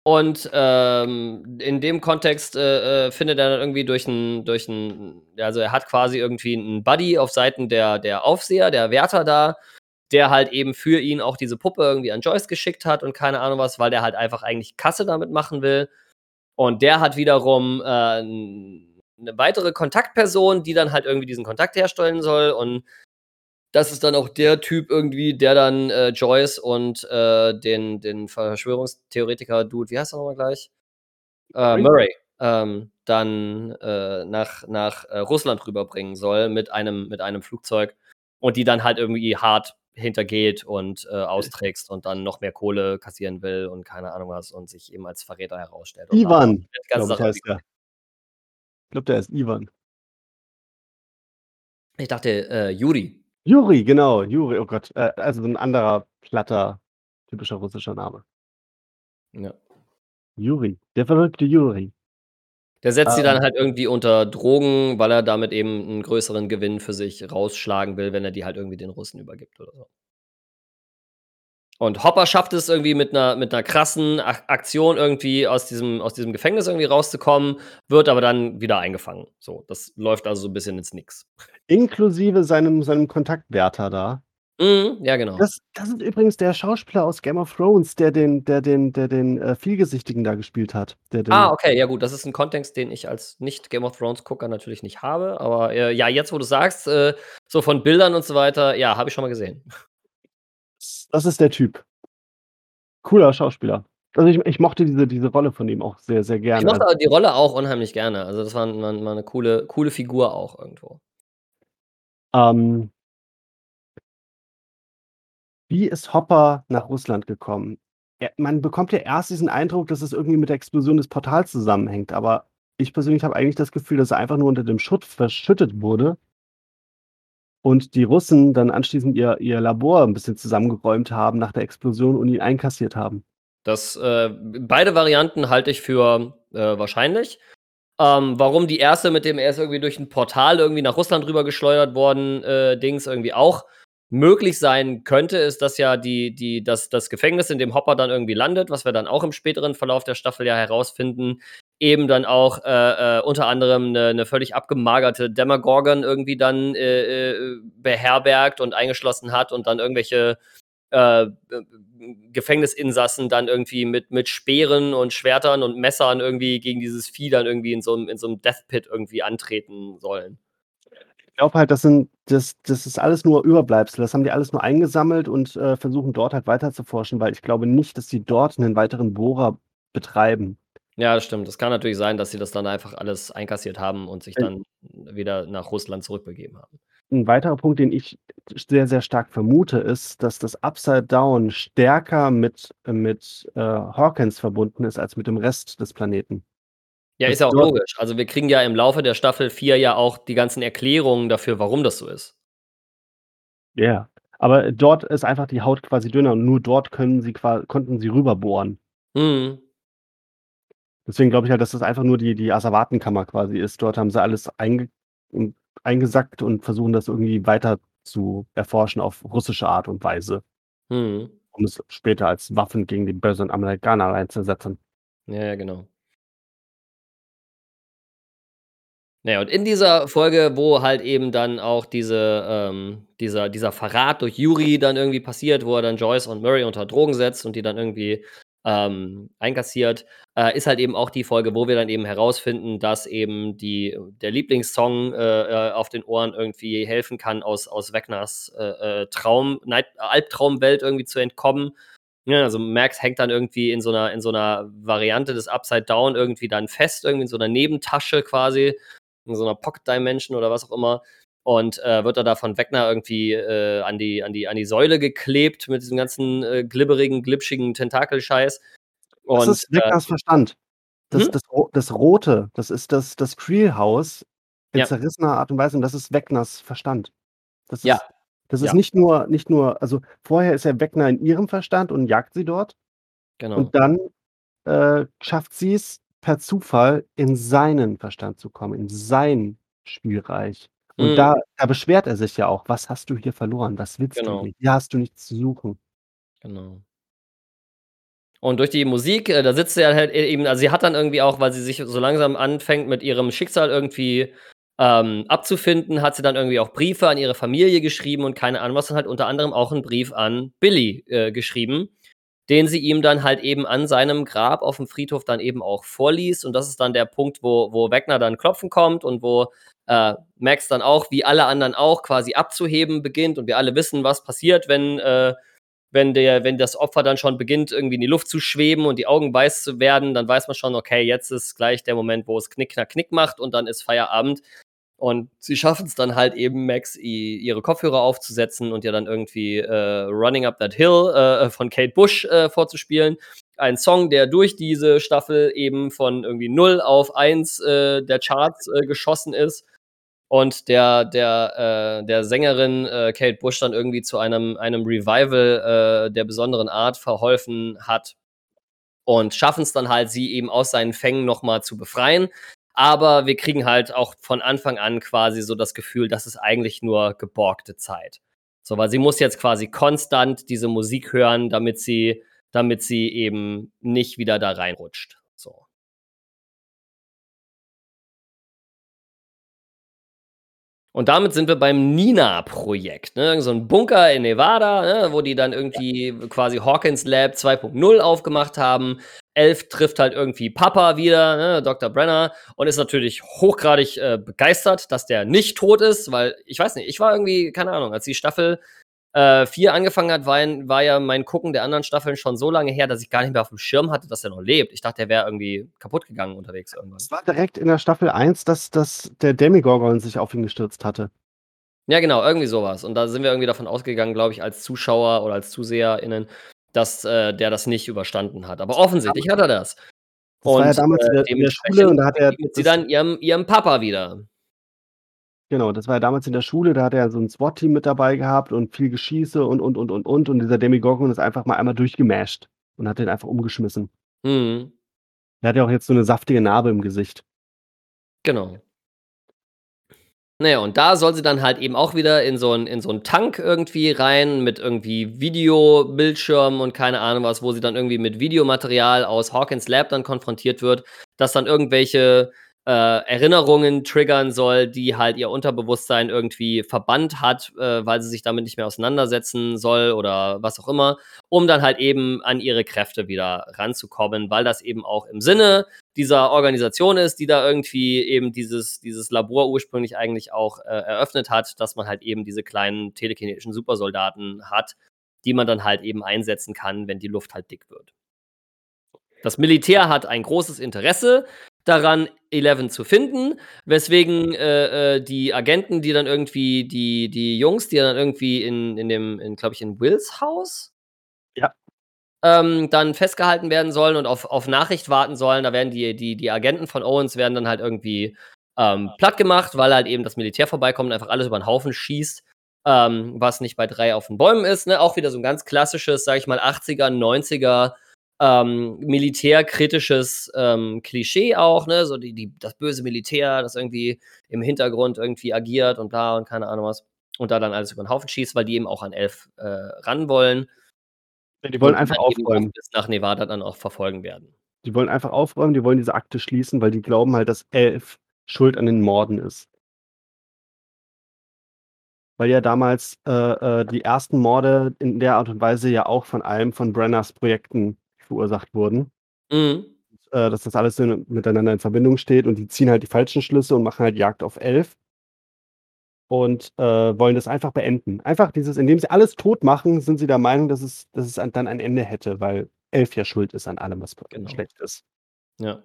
Und, ähm, in dem Kontext, äh, äh, findet er dann irgendwie durch 'n durch 'n also, er hat quasi irgendwie 'n Buddy auf Seiten der der Aufseher, der Wärter da, der halt eben für ihn auch diese Puppe irgendwie an Joyce geschickt hat und keine Ahnung was, weil der halt einfach eigentlich Kasse damit machen will. Und der hat wiederum, äh, 'n 'ne weitere Kontaktperson, die dann halt irgendwie diesen Kontakt herstellen soll und das ist dann auch der Typ irgendwie, der dann, äh, Joyce und, äh, den den Verschwörungstheoretiker-Dude, wie heißt er noch mal gleich? Äh, Murray, ähm, dann, äh, nach nach, äh, Russland rüberbringen soll mit einem mit einem Flugzeug und die dann halt irgendwie hart hintergeht und, äh, austrickst und dann noch mehr Kohle kassieren will und keine Ahnung was und sich eben als Verräter herausstellt. Ivan, glaube ich, heißt der. Ich glaube, der heißt Ivan. Ich dachte, Juri. Juri, genau, Juri, oh Gott. Äh, also so 'n anderer platter, typischer russischer Name. Ja. Juri, der verrückte Juri. Der setzt sie dann Ähm. halt irgendwie unter Drogen, weil er damit eben 'n größeren Gewinn für sich rausschlagen will, wenn er die halt irgendwie den Russen übergibt oder so. Und Hopper schafft es irgendwie mit 'ner mit 'ner krassen Ak Aktion irgendwie aus diesem aus diesem Gefängnis irgendwie rauszukommen, wird aber dann wieder eingefangen. So, das läuft also so 'n bisschen ins Nix. Inklusive seinem seinem Kontaktwärter da. Mhm, ja, genau. Das das ist übrigens der Schauspieler aus Game of Thrones, der den der den der den, äh, Vielgesichtigen da gespielt hat. Der den Ah, okay, ja gut, das ist 'n Kontext, den ich als Nicht-Game-of-Thrones-Gucker natürlich nicht habe, aber, äh, ja, jetzt, wo du's sagst, äh, so von Bildern und so weiter, ja, habe ich schon mal gesehen. Das ist der Typ. Cooler Schauspieler. Also, ich ich mochte diese diese Rolle von ihm auch sehr, sehr Ich gerne. mochte aber die Rolle auch unheimlich gerne. Also, das war war war 'ne coole coole Figur auch irgendwo. Ähm Wie ist Hopper nach Russland gekommen? Er man bekommt ja erst diesen Eindruck, dass es irgendwie mit der Explosion des Portals zusammenhängt, aber ich persönlich habe eigentlich das Gefühl, dass er einfach nur unter dem Schutt verschüttet wurde und die Russen dann anschließend ihr ihr Labor 'n bisschen zusammengeräumt haben nach der Explosion und ihn einkassiert haben. Das, äh beide Varianten halte ich für, äh, wahrscheinlich. Ähm, warum die erste mit dem er ist irgendwie durch 'n Portal irgendwie nach Russland rüber geschleudert worden, äh, Dings irgendwie auch möglich sein könnte, ist, dass ja die die das das Gefängnis, in dem Hopper dann irgendwie landet, was wir dann auch im späteren Verlauf der Staffel ja herausfinden, eben dann auch, äh, äh, unter anderem 'ne 'ne völlig abgemagerte Demogorgon irgendwie dann, äh, äh, beherbergt und eingeschlossen hat und dann irgendwelche, äh, b Gefängnisinsassen dann irgendwie mit mit Speeren und Schwertern und Messern irgendwie gegen dieses Vieh dann irgendwie in so 'nem in so 'nem Death Pit irgendwie antreten sollen. Ich glaube halt, das sind das das ist alles nur Überbleibsel. Das haben die alles nur eingesammelt und, äh, versuchen dort halt weiter zu forschen, weil ich glaube nicht, dass die dort 'nen weiteren Bohrer betreiben. Ja, das stimmt. Das kann natürlich sein, dass sie das dann einfach alles einkassiert haben und sich dann wieder nach Russland zurückbegeben haben. 'N weiterer Punkt, den ich sehr, sehr stark vermute, ist, dass das Upside Down stärker mit mit, äh, Hawkins verbunden ist als mit dem Rest des Planeten. Ja, ist ja auch logisch. Also, wir kriegen ja im Laufe der Staffel 4 ja auch die ganzen Erklärungen dafür, warum das so ist. Ja, aber dort ist einfach die Haut quasi dünner und nur dort können sie konnten sie rüberbohren. Mhm. Deswegen glaube ich halt, dass das einfach nur die die Asservatenkammer quasi ist. Dort haben sie alles einge hm, eingesackt und versuchen das irgendwie weiter zu erforschen auf russische Art und Weise. Mhm. Um es später als Waffen gegen die bösen Amerikaner einzusetzen. Ja, ja, genau. Na ja, und in dieser Folge, wo halt eben dann auch diese ähm, dieser dieser Verrat durch Juri dann irgendwie passiert, wo er dann Joyce und Murray unter Drogen setzt und die dann irgendwie, ähm, einkassiert, äh, ist halt eben auch die Folge, wo wir dann eben herausfinden, dass eben die der Lieblingssong, äh, äh, auf den Ohren irgendwie helfen kann, aus aus Wegners, äh, äh, Traum Night Albtraumwelt irgendwie zu entkommen. Ne, also Max hängt dann irgendwie in so 'ner in so 'ner Variante des Upside Down irgendwie dann fest, irgendwie in so 'ner Nebentasche quasi, in so 'ner Pocket Dimension oder was auch immer und, äh, wird dann da von Wegner irgendwie, äh, an die an die an die Säule geklebt mit diesem ganzen, äh, glibberigen, glitschigen Tentakelscheiß. Das Und, ist äh Wegners Verstand. Das Hm? das das Rote, das ist das das Creel-Haus in Ja. zerrissener Art und Weise und das ist Wegners Verstand. Das Ja. ist das ist Ja. nicht nur nicht nur also, vorher ist ja Wegner in ihrem Verstand und jagt sie dort Genau. und dann, äh, schafft sie's per Zufall in seinen Verstand zu kommen, in sein Spielreich. Und Mhm. da da beschwert er sich ja auch: „Was hast du hier verloren? Was willst du Genau. hier? Hier hast du nichts zu suchen.“ Genau. Und durch die Musik, äh, da sitzt sie halt eben also, sie hat dann irgendwie auch, weil sie sich so langsam anfängt, mit ihrem Schicksal irgendwie, ähm, abzufinden, hat sie dann irgendwie auch Briefe an ihre Familie geschrieben und keine Ahnung was und halt unter anderem auch 'n Brief an Billy, äh, geschrieben, den sie ihm dann halt eben an seinem Grab auf'm Friedhof dann eben auch vorliest. Und das ist dann der Punkt, wo wo Vecna dann klopfen kommt und wo, äh, Max dann auch, wie alle anderen auch, quasi abzuheben beginnt. Und wir alle wissen, was passiert, wenn, äh wenn der wenn das Opfer dann schon beginnt, irgendwie in die Luft zu schweben und die Augen weiß zu werden, dann weiß man schon, okay, jetzt ist gleich der Moment, wo es knick, knack, knick macht und dann ist Feierabend. Und sie schaffen's dann halt eben, Max ihre Kopfhörer aufzusetzen und ihr dann irgendwie, äh, „Running Up That Hill“, äh, von Kate Bush, äh, vorzuspielen. Ein Song, der durch diese Staffel eben von irgendwie 0 auf 1, äh, der Charts, äh, geschossen ist und der der, äh der Sängerin, äh, Kate Bush dann irgendwie zu einem einem Revival, äh, der besonderen Art verholfen hat und schaffen's dann halt, sie eben aus seinen Fängen noch mal zu befreien. Aber wir kriegen halt auch von Anfang an quasi so das Gefühl, das ist eigentlich nur geborgte Zeit. So, weil sie muss jetzt quasi konstant diese Musik hören, damit sie damit sie eben nicht wieder da reinrutscht, so. Und damit sind wir beim Nina-Projekt, ne? So 'n Bunker in Nevada, ne, wo die dann irgendwie quasi Hawkins Lab 2.0 aufgemacht haben. Elf trifft halt irgendwie Papa wieder, ne, Dr. Brenner, und ist natürlich hochgradig, äh, begeistert, dass der nicht tot ist, weil ich weiß nicht, ich war irgendwie keine Ahnung, als die Staffel, äh, 4 angefangen hat, war war ja mein Gucken der anderen Staffeln schon so lange her, dass ich gar nicht mehr auf'm Schirm hatte, dass er noch lebt. Ich dachte, der wäre irgendwie kaputtgegangen unterwegs irgendwann. Es war direkt in der Staffel 1, dass dass der Demogorgon sich auf ihn gestürzt hatte. Ja, genau, irgendwie so was. Und da sind wir irgendwie davon ausgegangen, glaube ich, als Zuschauer oder als ZuseherInnen, dass, äh, der das nicht überstanden hat. Aber offensichtlich hat er das. Das war ja Und, damals in äh, der in der Schule und da hat er sie dann ihrem ihrem Papa wieder. Genau, das war ja damals in der Schule, da hat er so 'n SWAT-Team mit dabei gehabt und viel Geschieße und, und, und, und, und. Und dieser Demogorgon ist einfach mal einmal durchgemasht und hat den einfach umgeschmissen. Mhm. Der hat ja auch jetzt so 'ne saftige Narbe im Gesicht. Genau. Na ja, und da soll sie dann halt eben auch wieder in so 'n in so 'n Tank irgendwie rein mit irgendwie Videobildschirmen und keine Ahnung was, wo sie dann irgendwie mit Videomaterial aus Hawkins Lab dann konfrontiert wird, das dann irgendwelche, äh, Erinnerungen triggern soll, die halt ihr Unterbewusstsein irgendwie verbannt hat, äh, weil sie sich damit nicht mehr auseinandersetzen soll oder was auch immer, um dann halt eben an ihre Kräfte wieder ranzukommen, weil das eben auch im Sinne dieser Organisation ist, die da irgendwie eben dieses dieses Labor ursprünglich eigentlich auch, äh, eröffnet hat, dass man halt eben diese kleinen telekinetischen Supersoldaten hat, die man dann halt eben einsetzen kann, wenn die Luft halt dick wird. Das Militär hat ein großes Interesse daran, Eleven zu finden, weswegen, äh, äh, die Agenten, die dann irgendwie die die Jungs, die dann irgendwie in in dem in glaube ich, in Wills Haus Ja. ähm, dann festgehalten werden sollen und auf auf Nachricht warten sollen. Da werden die die die Agenten von Owens werden dann halt irgendwie, ähm, plattgemacht, weil halt eben das Militär vorbeikommt und einfach alles über 'n Haufen schießt, ähm, was nicht bei 3 auf den Bäumen ist, ne? Auch wieder so 'n ganz klassisches, sage ich mal, 80er, 90er, ähm, militärkritisches, ähm, Klischee auch, ne? So die die das böse Militär, das irgendwie im Hintergrund irgendwie agiert und bla und keine Ahnung was. Und da dann alles über 'n Haufen schießt, weil die eben auch an Elf, äh, ran wollen. Ja, die wollen einfach aufräumen. bis nach Nevada dann auch verfolgen werden. Die wollen einfach aufräumen, die wollen diese Akte schließen, weil die glauben halt, dass Elf schuld an den Morden ist. Weil ja damals, äh, äh, die ersten Morde in der Art und Weise ja auch von einem von Brenners Projekten verursacht wurden. Mhm. Äh, dass das alles so miteinander in Verbindung steht und die ziehen halt die falschen Schlüsse und machen halt Jagd auf Elf. Und, äh, wollen das einfach beenden. Einfach dieses indem sie alles tot machen, sind sie der Meinung, dass es dass es dann ein Ende hätte, weil Elf ja schuld ist an allem, was Genau. schlecht ist. Ja.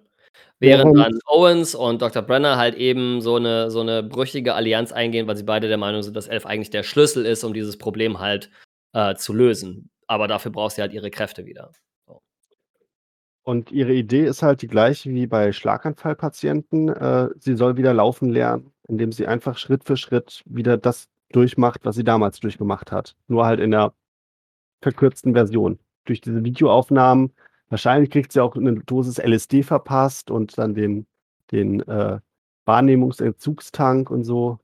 Während dann Owens und Dr. Brenner halt eben so 'ne so 'ne brüchige Allianz eingehen, weil sie beide der Meinung sind, dass Elf eigentlich der Schlüssel ist, um dieses Problem halt, äh, zu lösen. Aber dafür braucht sie halt ihre Kräfte wieder. Und ihre Idee ist halt die gleiche wie bei Schlaganfallpatienten. Äh, sie soll wieder laufen lernen, indem sie einfach Schritt für Schritt wieder das durchmacht, was sie damals durchgemacht hat. Nur halt in 'ner verkürzten Version. Durch diese Videoaufnahmen wahrscheinlich kriegt sie auch 'ne Dosis LSD verpasst und dann den den, äh, Wahrnehmungsentzugstank und so.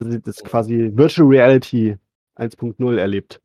Sie das quasi Virtual Reality 1.0 erlebt.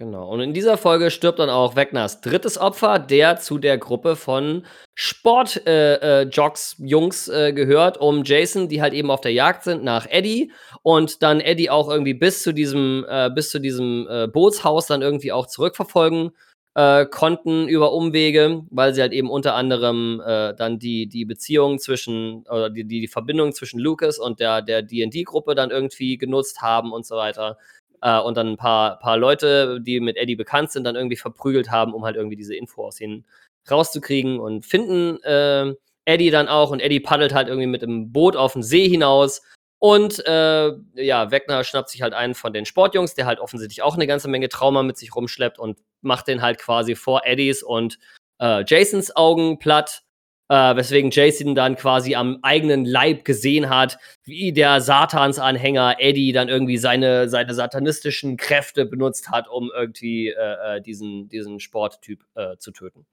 Genau. Und in dieser Folge stirbt dann auch Wegners drittes Opfer, der zu der Gruppe von Sport äh, äh, Jocks Jungs äh, gehört, um Jason, die halt eben auf der Jagd sind nach Eddie und dann Eddie auch irgendwie bis zu diesem äh, bis zu diesem äh, Bootshaus dann irgendwie auch zurückverfolgen äh, konnten über Umwege, weil sie halt eben unter anderem äh, dann die, die Beziehung zwischen, oder die, die, die Verbindung zwischen Lucas und der, der D&D-Gruppe dann irgendwie genutzt haben und so weiter. Äh, und dann ein paar, paar Leute, die mit Eddie bekannt sind, dann irgendwie verprügelt haben, um halt irgendwie diese Info aus ihnen rauszukriegen und finden äh, Eddie dann auch und Eddie paddelt halt irgendwie mit dem Boot auf den See hinaus und äh, ja, Wegner schnappt sich halt einen von den Sportjungs, der halt offensichtlich auch eine ganze Menge Trauma mit sich rumschleppt und macht den halt quasi vor Eddies und äh, Jasons Augen platt. Äh, weswegen Jason dann quasi am eigenen Leib gesehen hat, wie der Satansanhänger Eddie dann irgendwie seine, seine satanistischen Kräfte benutzt hat, um irgendwie äh, äh diesen, diesen Sporttyp äh, zu töten.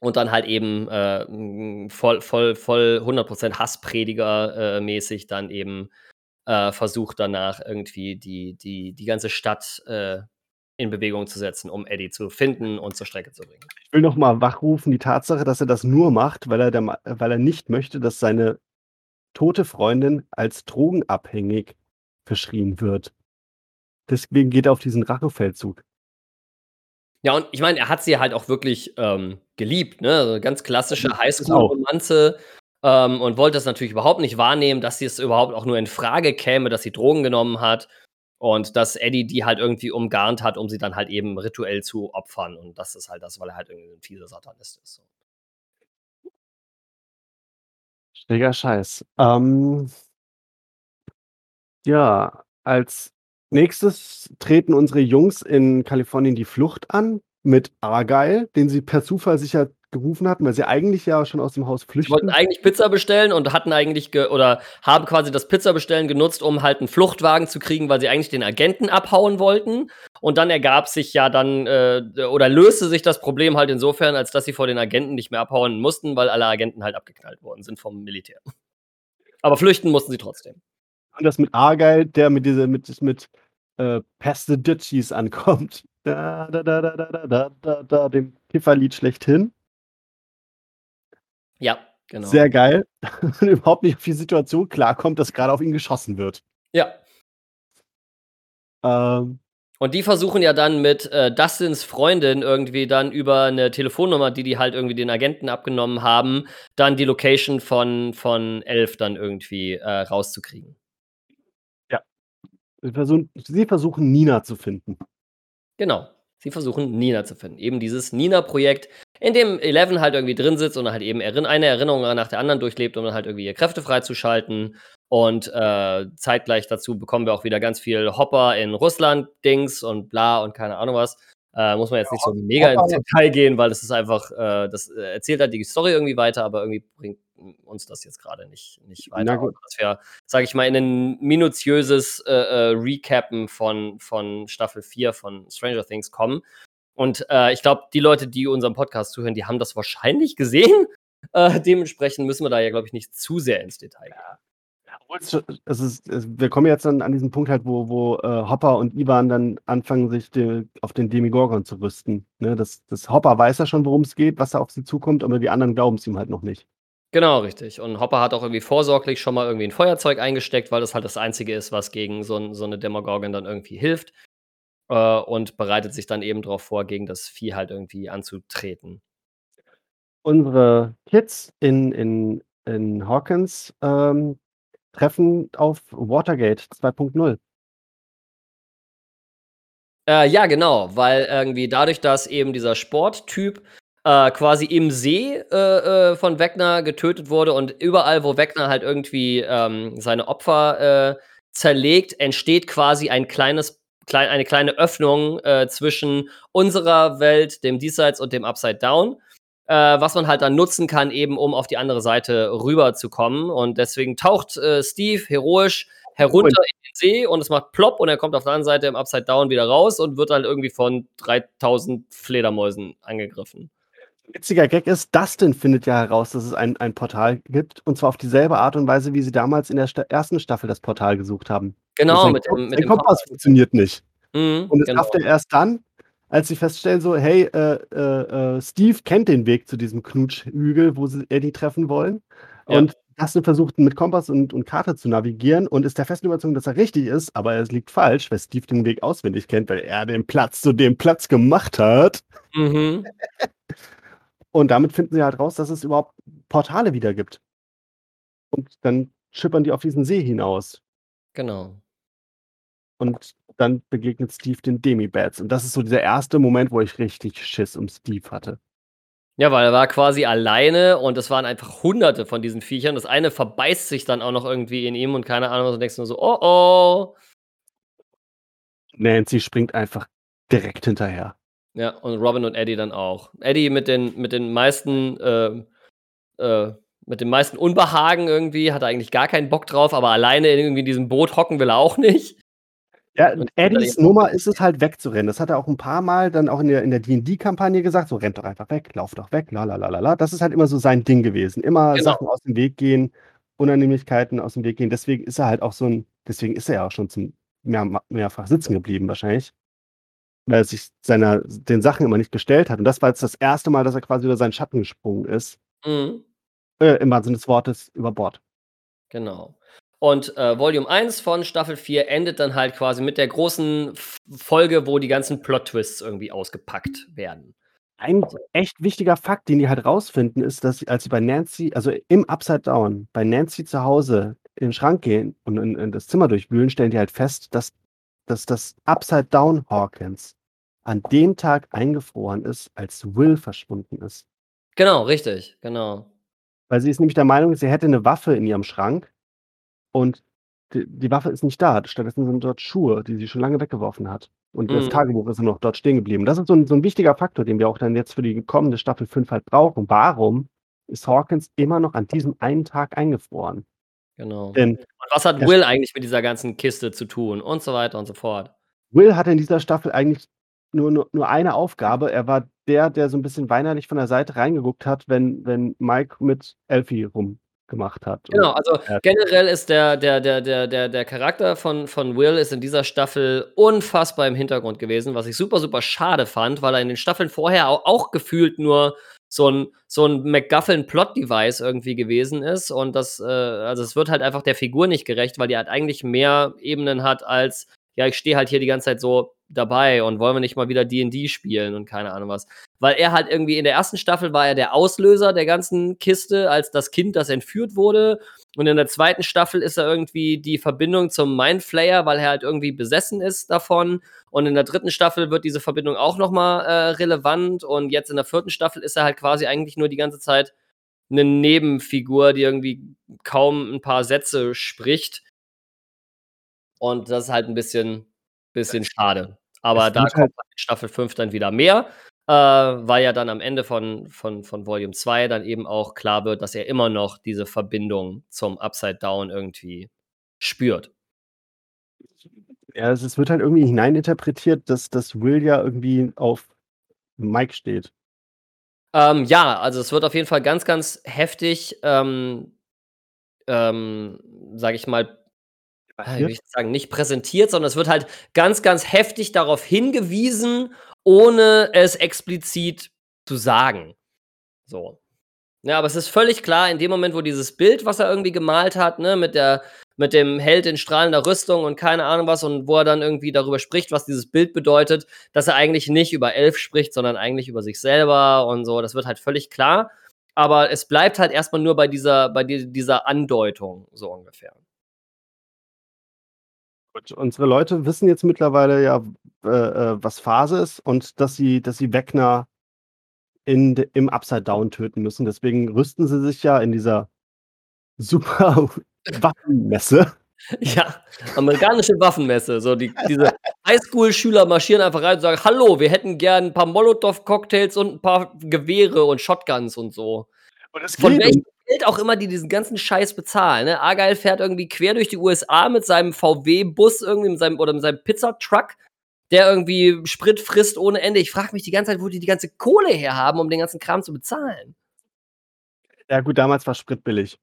Und dann halt eben äh, voll, voll, voll 100% Hassprediger äh, mäßig dann eben versucht danach irgendwie die, die, die ganze Stadt in Bewegung zu setzen, um Eddie zu finden und zur Strecke zu bringen. Ich will noch mal wachrufen die Tatsache, dass er das nur macht, weil er, der, weil er nicht möchte, dass seine tote Freundin als drogenabhängig verschrien wird. Deswegen geht er auf diesen Rachefeldzug. Ja, und ich meine, er hat sie halt auch wirklich ähm, geliebt, ne? Also ganz klassische Highschool-Romanze. Ähm, und wollte das natürlich überhaupt nicht wahrnehmen, dass sie es überhaupt auch nur in Frage käme, dass sie Drogen genommen hat. Und dass Eddie die halt irgendwie umgarnt hat, um sie dann halt eben rituell zu opfern. Und das ist halt das, weil er halt irgendwie ein fieser Satanist ist. So. Schräger Scheiß. Ähm, ja, als Nächstes treten unsere Jungs in Kalifornien die Flucht an mit Argyle, den sie per Zufall sicher gerufen hatten, weil sie eigentlich ja schon aus dem Haus flüchten. Sie wollten eigentlich Pizza bestellen und hatten eigentlich oder haben quasi das Pizzabestellen genutzt, um halt einen Fluchtwagen zu kriegen, weil sie eigentlich den Agenten abhauen wollten. Und dann ergab sich ja dann äh, oder löste sich das Problem halt insofern, als dass sie vor den Agenten nicht mehr abhauen mussten, weil alle Agenten halt abgeknallt worden sind vom Militär. Aber flüchten mussten sie trotzdem und das mit Argyle, der mit diese mit, mit äh, Pesteditchies ankommt. Da, da, da, da, da, da, da, da, dem Kifferlied schlechthin. Ja, genau. Sehr geil. *laughs* und überhaupt nicht auf die Situation klarkommt, dass gerade auf ihn geschossen wird. Ja. Ähm, und die versuchen ja dann mit äh, Dustins Freundin irgendwie dann über eine Telefonnummer, die die halt irgendwie den Agenten abgenommen haben, dann die Location von, von Elf dann irgendwie äh, rauszukriegen. Sie versuchen, sie versuchen Nina zu finden. Genau. Sie versuchen Nina zu finden. Eben dieses Nina-Projekt, in dem Eleven halt irgendwie drin sitzt und halt eben eine Erinnerung nach der anderen durchlebt, um dann halt irgendwie ihre Kräfte freizuschalten. Und äh, zeitgleich dazu bekommen wir auch wieder ganz viel Hopper in Russland-Dings und bla und keine Ahnung was. Äh, muss man jetzt nicht so mega ins Detail gehen, weil das ist einfach, äh, das äh, erzählt halt die Story irgendwie weiter, aber irgendwie bringt uns das jetzt gerade nicht, nicht weiter. Dass wir, sage ich mal, in ein minutiöses äh, äh, Recappen von, von Staffel 4 von Stranger Things kommen. Und äh, ich glaube, die Leute, die unserem Podcast zuhören, die haben das wahrscheinlich gesehen. *laughs* Äh, dementsprechend müssen wir da ja, glaube ich, nicht zu sehr ins Detail gehen. Es ist, wir kommen jetzt dann an diesen Punkt halt, wo, wo äh, Hopper und Ivan dann anfangen, sich de, auf den Demigorgon zu rüsten. Ne? Das, das Hopper weiß ja schon, worum es geht, was da auf sie zukommt, aber die anderen glauben es ihm halt noch nicht. Genau, richtig. Und Hopper hat auch irgendwie vorsorglich schon mal irgendwie ein Feuerzeug eingesteckt, weil das halt das Einzige ist, was gegen so, 'n so 'ne Demogorgon dann irgendwie hilft. Äh, und bereitet sich dann eben darauf vor, gegen das Vieh halt irgendwie anzutreten. Unsere Kids in in in Hawkins, ähm, treffen auf Watergate 2.0. Äh, ja, genau, weil irgendwie dadurch, dass eben dieser Sporttyp äh, quasi im See äh, äh, von Wegner getötet wurde und überall, wo Wegner halt irgendwie ähm, seine Opfer äh, zerlegt, entsteht quasi ein kleines, klein, eine kleine Öffnung äh, zwischen unserer Welt, dem Diesseits und dem Upside Down. Äh, was man halt dann nutzen kann, eben um auf die andere Seite rüberzukommen. Und deswegen taucht Steve heroisch herunter in den See und es macht plopp und er kommt auf der anderen Seite im Upside Down wieder raus und wird halt irgendwie von 3000 Fledermäusen angegriffen witziger Gag ist, Dustin findet ja heraus, dass es ein, ein Portal gibt. Und zwar auf dieselbe Art und Weise, wie sie damals in der Sta ersten Staffel das Portal gesucht haben. Genau, mit dem, mit dem Kompass funktioniert nicht. Mhm, Und das genau. rafft er erst dann, als sie feststellen so: „Hey, äh, äh, äh, Steve kennt den Weg zu diesem Knutschhügel, wo sie Eddie treffen wollen.“ Ja. Und Dustin versucht mit Kompass und und Karte zu navigieren und ist der festen Überzeugung, dass er richtig ist, aber es liegt falsch, weil Steve den Weg auswendig kennt, weil er den Platz zu dem Platz gemacht hat. Mhm. *laughs* Und damit finden sie halt raus, dass es überhaupt Portale wieder gibt. Und dann schippern die auf diesen See hinaus. Genau. Und dann begegnet Steve den Demi-Bats. Und das ist so dieser erste Moment, wo ich richtig Schiss um Steve hatte. Ja, weil er war quasi alleine und es waren einfach Hunderte von diesen Viechern. Das eine verbeißt sich dann auch noch irgendwie in ihm und keine Ahnung und denkst nur so: „Oh, oh.“ Nancy springt einfach direkt hinterher. Ja, und Robin und Eddie dann auch. Eddie mit den mit den meisten, ähm, äh mit dem meisten Unbehagen irgendwie, hat er eigentlich gar keinen Bock drauf, aber alleine in irgendwie diesem Boot hocken will er auch nicht. Ja, *laughs* Und Eddies Nummer ist es halt wegzurennen. Das hat er auch ein paar Mal dann auch in der in der D&D-Kampagne gesagt, so: „Rennt doch einfach weg, lauft doch weg, la la la la la.“ Das ist halt immer so sein Ding gewesen. Immer Genau. Sachen aus dem Weg gehen, Unannehmlichkeiten aus dem Weg gehen. Deswegen ist er halt auch so 'n deswegen ist er ja auch schon zum mehr mehrfach sitzen geblieben wahrscheinlich. Weil er sich seiner den Sachen immer nicht gestellt hat. Und das war jetzt das erste Mal, dass er quasi über seinen Schatten gesprungen ist. Mhm. Äh, im wahrsten Sinne des Wortes über Bord. Genau. Und, äh, Volume 1 von Staffel 4 endet dann halt quasi mit der großen Folge, wo die ganzen Plot-Twists irgendwie ausgepackt werden. Ein echt wichtiger Fakt, den die halt rausfinden, ist, dass sie als sie bei Nancy also im Upside Down bei Nancy zu Hause in 'n Schrank gehen und in in das Zimmer durchwühlen, stellen die halt fest, dass dass das Upside Down Hawkins an dem Tag eingefroren ist, als Will verschwunden ist. Genau, richtig, genau. Weil sie ist nämlich der Meinung, sie hätte 'ne Waffe in ihrem Schrank und d die Waffe ist nicht da. Stattdessen sind dort Schuhe, die sie schon lange weggeworfen hat. Und das Mhm. Tagebuch ist noch dort stehen geblieben. Das ist so 'n so 'n wichtiger Faktor, den wir auch dann jetzt für die kommende Staffel 5 halt brauchen. Warum ist Hawkins immer noch an diesem einen Tag eingefroren? Genau. Denn Und was hat Will eigentlich mit dieser ganzen Kiste zu tun und so weiter und so fort? Will hatte in dieser Staffel eigentlich nur nur nur eine Aufgabe. Er war der, der so 'n bisschen weinerlich von der Seite reingeguckt hat, wenn wenn Mike mit Elfie rumgemacht hat. Genau, also er generell ist der der der der der der Charakter von von Will ist in dieser Staffel unfassbar im Hintergrund gewesen, was ich super, super schade fand, weil er in den Staffeln vorher au auch gefühlt nur so 'n so 'n MacGuffin-Plot-Device irgendwie gewesen ist und das, äh also, es wird halt einfach der Figur nicht gerecht, weil die halt eigentlich mehr Ebenen hat als: „Ja, ich stehe halt hier die ganze Zeit so dabei und wollen wir nicht mal wieder D&D spielen“ und keine Ahnung was. Weil er halt irgendwie in der ersten Staffel war er der Auslöser der ganzen Kiste als das Kind, das entführt wurde. Und in der zweiten Staffel ist er irgendwie die Verbindung zum Mindflayer, weil er halt irgendwie besessen ist davon. Und in der dritten Staffel wird diese Verbindung auch noch mal, äh, relevant. Und jetzt in der vierten Staffel ist er halt quasi eigentlich nur die ganze Zeit 'ne Nebenfigur, die irgendwie kaum 'n paar Sätze spricht. Und das ist halt 'n bisschen bisschen schade. Aber da kommt halt Staffel 5 dann wieder mehr, äh, weil ja dann am Ende von von von Volume 2 dann eben auch klar wird, dass er immer noch diese Verbindung zum Upside Down irgendwie spürt. Ja, es wird halt irgendwie hineininterpretiert, dass dass Will ja irgendwie auf Mike steht. Ähm, ja, also, es wird auf jeden Fall ganz, ganz heftig, ähm ähm, sage ich mal ah, wie will ich das sagen, nicht präsentiert, sondern es wird halt ganz, ganz heftig darauf hingewiesen, ohne es explizit zu sagen. So. Ja, aber es ist völlig klar, in dem Moment, wo dieses Bild, was er irgendwie gemalt hat, ne, mit der mit dem Held in strahlender Rüstung und keine Ahnung was und wo er dann irgendwie darüber spricht, was dieses Bild bedeutet, dass er eigentlich nicht über Elf spricht, sondern eigentlich über sich selber und so. Das wird halt völlig klar. Aber es bleibt halt erst mal nur bei dieser bei di dieser Andeutung, so ungefähr. Gut, unsere Leute wissen jetzt mittlerweile ja, äh, was Phase ist und dass sie dass sie Vecna in im Upside Down töten müssen. Deswegen rüsten sie sich ja in dieser *laughs* super Waffenmesse. Ja, amerikanische Waffenmesse. So die diese Highschool-Schüler marschieren einfach rein und sagen: „Hallo, wir hätten gern 'n paar Molotow-Cocktails und 'n paar Gewehre und Shotguns und so.“ Und es Von geht welchem Geld auch immer die diesen ganzen Scheiß bezahlen, ne? Argyle fährt irgendwie quer durch die USA mit seinem VW-Bus irgendwie mit seinem oder mit seinem Pizzatruck, der irgendwie Sprit frisst ohne Ende. Ich frage mich die ganze Zeit, wo die die ganze Kohle herhaben, um den ganzen Kram zu bezahlen. Ja gut, damals war Sprit billig.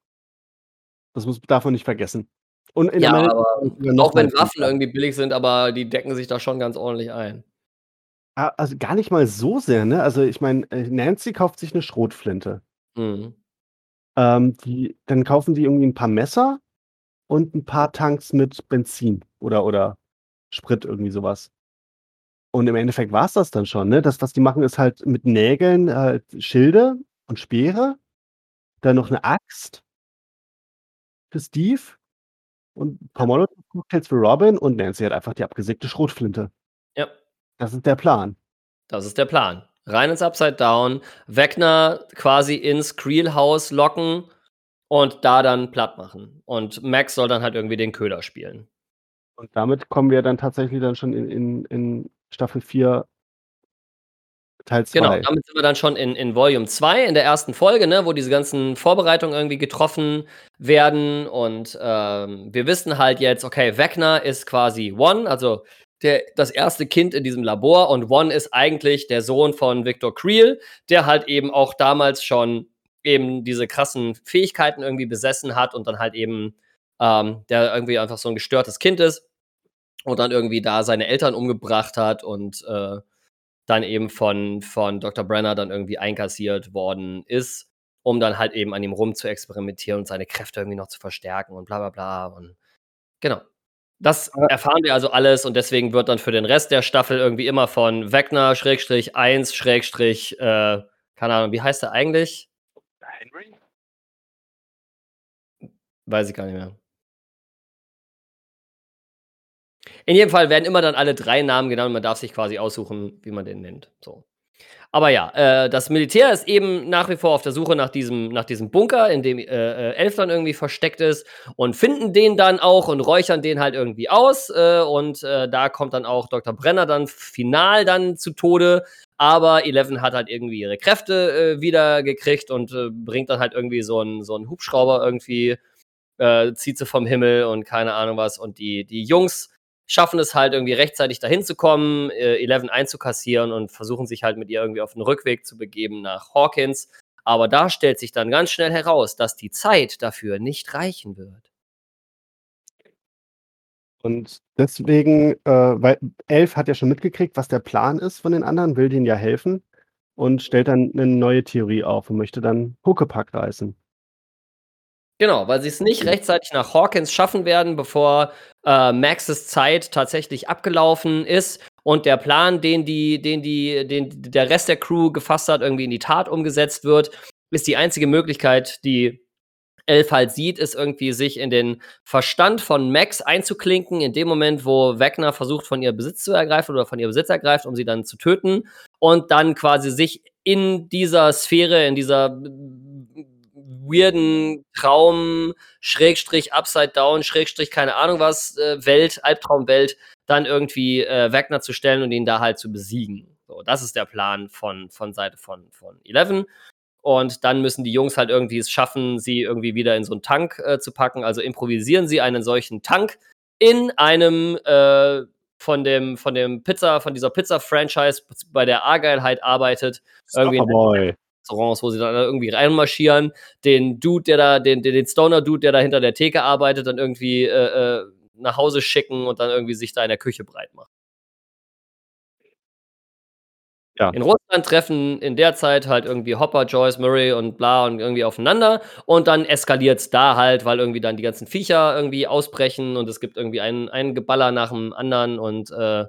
Das muss darf man nicht vergessen. Und in Ja, aber auch wenn Waffen irgendwie billig sind, aber die decken sich da schon ganz ordentlich ein. Ah, also gar nicht mal so sehr, ne? Also ich meine, äh, Nancy kauft sich 'ne Schrotflinte. Mhm. Ähm, die dann kaufen die irgendwie 'n paar Messer und 'n paar Tanks mit Benzin oder oder Sprit, irgendwie so was. Und im Endeffekt war's das dann schon, ne? Das, was die machen, ist halt mit Nägeln, äh, Schilde und Speere, dann noch 'ne Axt für Steve und 'n paar Molotov-Cocktails für Robin und Nancy hat einfach die abgesägte Schrotflinte. Ja. Das ist der Plan. Das ist der Plan. Rein ins Upside Down, Vecna quasi ins Creel-Haus locken und da dann platt machen. Und Max soll dann halt irgendwie den Köder spielen. Und damit kommen wir dann tatsächlich dann schon in in in Staffel 4 Teil Genau, 2. damit sind wir dann schon in in Volume 2 in der ersten Folge, ne, wo diese ganzen Vorbereitungen irgendwie getroffen werden. Und, ähm, wir wissen halt jetzt, okay, Vecna ist quasi One, also der das erste Kind in diesem Labor und One ist eigentlich der Sohn von Victor Creel, der halt eben auch damals schon eben diese krassen Fähigkeiten irgendwie besessen hat und dann halt eben, ähm, der irgendwie einfach so 'n gestörtes Kind ist und dann irgendwie da seine Eltern umgebracht hat und, äh, dann eben von von Dr. Brenner dann irgendwie einkassiert worden ist, um dann halt eben an ihm rumzuexperimentieren und seine Kräfte irgendwie noch zu verstärken und bla bla bla und genau. Das erfahren wir also alles und deswegen wird dann für den Rest der Staffel irgendwie immer von Vecna Schrägstrich 1 Schrägstrich, äh, keine Ahnung, wie heißt er eigentlich? Henry? Weiß ich gar nicht mehr. In jedem Fall werden immer dann alle 3 Namen genannt und man darf sich quasi aussuchen, wie man den nennt, so. Aber ja, äh, das Militär ist eben nach wie vor auf der Suche nach diesem nach diesem Bunker, in dem, äh, äh, Elf dann irgendwie versteckt ist und finden den dann auch und räuchern den halt irgendwie aus, äh, und, äh, da kommt dann auch Dr. Brenner dann final dann zu Tode, aber Eleven hat halt irgendwie ihre Kräfte, äh, wieder gekriegt und, bringt dann halt irgendwie so 'n so 'n Hubschrauber irgendwie zieht sie vom Himmel und keine Ahnung was und die die Jungs schaffen es halt irgendwie rechtzeitig dahin zu kommen, äh, Eleven einzukassieren und versuchen sich halt mit ihr irgendwie auf 'n Rückweg zu begeben nach Hawkins. Aber da stellt sich dann ganz schnell heraus, dass die Zeit dafür nicht reichen wird. Und deswegen, äh weil Elf hat ja schon mitgekriegt, was der Plan ist von den anderen, will denen ja helfen und stellt dann 'ne neue Theorie auf und möchte dann Huckepack reißen. Genau, weil sie's nicht rechtzeitig nach Hawkins schaffen werden, bevor, äh, Maxes Zeit tatsächlich abgelaufen ist und der Plan, den die den die den der Rest der Crew gefasst hat, irgendwie in die Tat umgesetzt wird, ist die einzige Möglichkeit, die Elf halt sieht, ist irgendwie, sich in den Verstand von Max einzuklinken, in dem Moment, wo Vecna versucht, von ihr Besitz zu ergreifen oder von ihr Besitz ergreift, um sie dann zu töten und dann quasi sich in dieser Sphäre, in dieser weirden Traum Schrägstrich Upside Down Schrägstrich keine Ahnung was, äh, Welt Albtraumwelt, dann irgendwie, äh, Vecna zu stellen und ihn da halt zu besiegen. So, das ist der Plan von von Seite von von Eleven. Und dann müssen die Jungs halt irgendwie es schaffen, sie irgendwie wieder in so 'n Tank, äh, zu packen. Also improvisieren sie einen solchen Tank in einem, äh, von dem von dem Pizza von dieser Pizza-Franchise, bei der Argyle halt arbeitet, irgendwie Stopperboy. Restaurants, wo sie dann irgendwie reinmarschieren, den Dude, der da den den Stoner-Dude, der da hinter der Theke arbeitet, dann irgendwie, äh, äh, nach Hause schicken und dann irgendwie sich da in der Küche breit machen. Ja. In Russland treffen in der Zeit halt irgendwie Hopper, Joyce, Murray und bla und irgendwie aufeinander und dann eskaliert's da halt, weil irgendwie dann die ganzen Viecher irgendwie ausbrechen und es gibt irgendwie ein ein Geballer nach dem anderen und, äh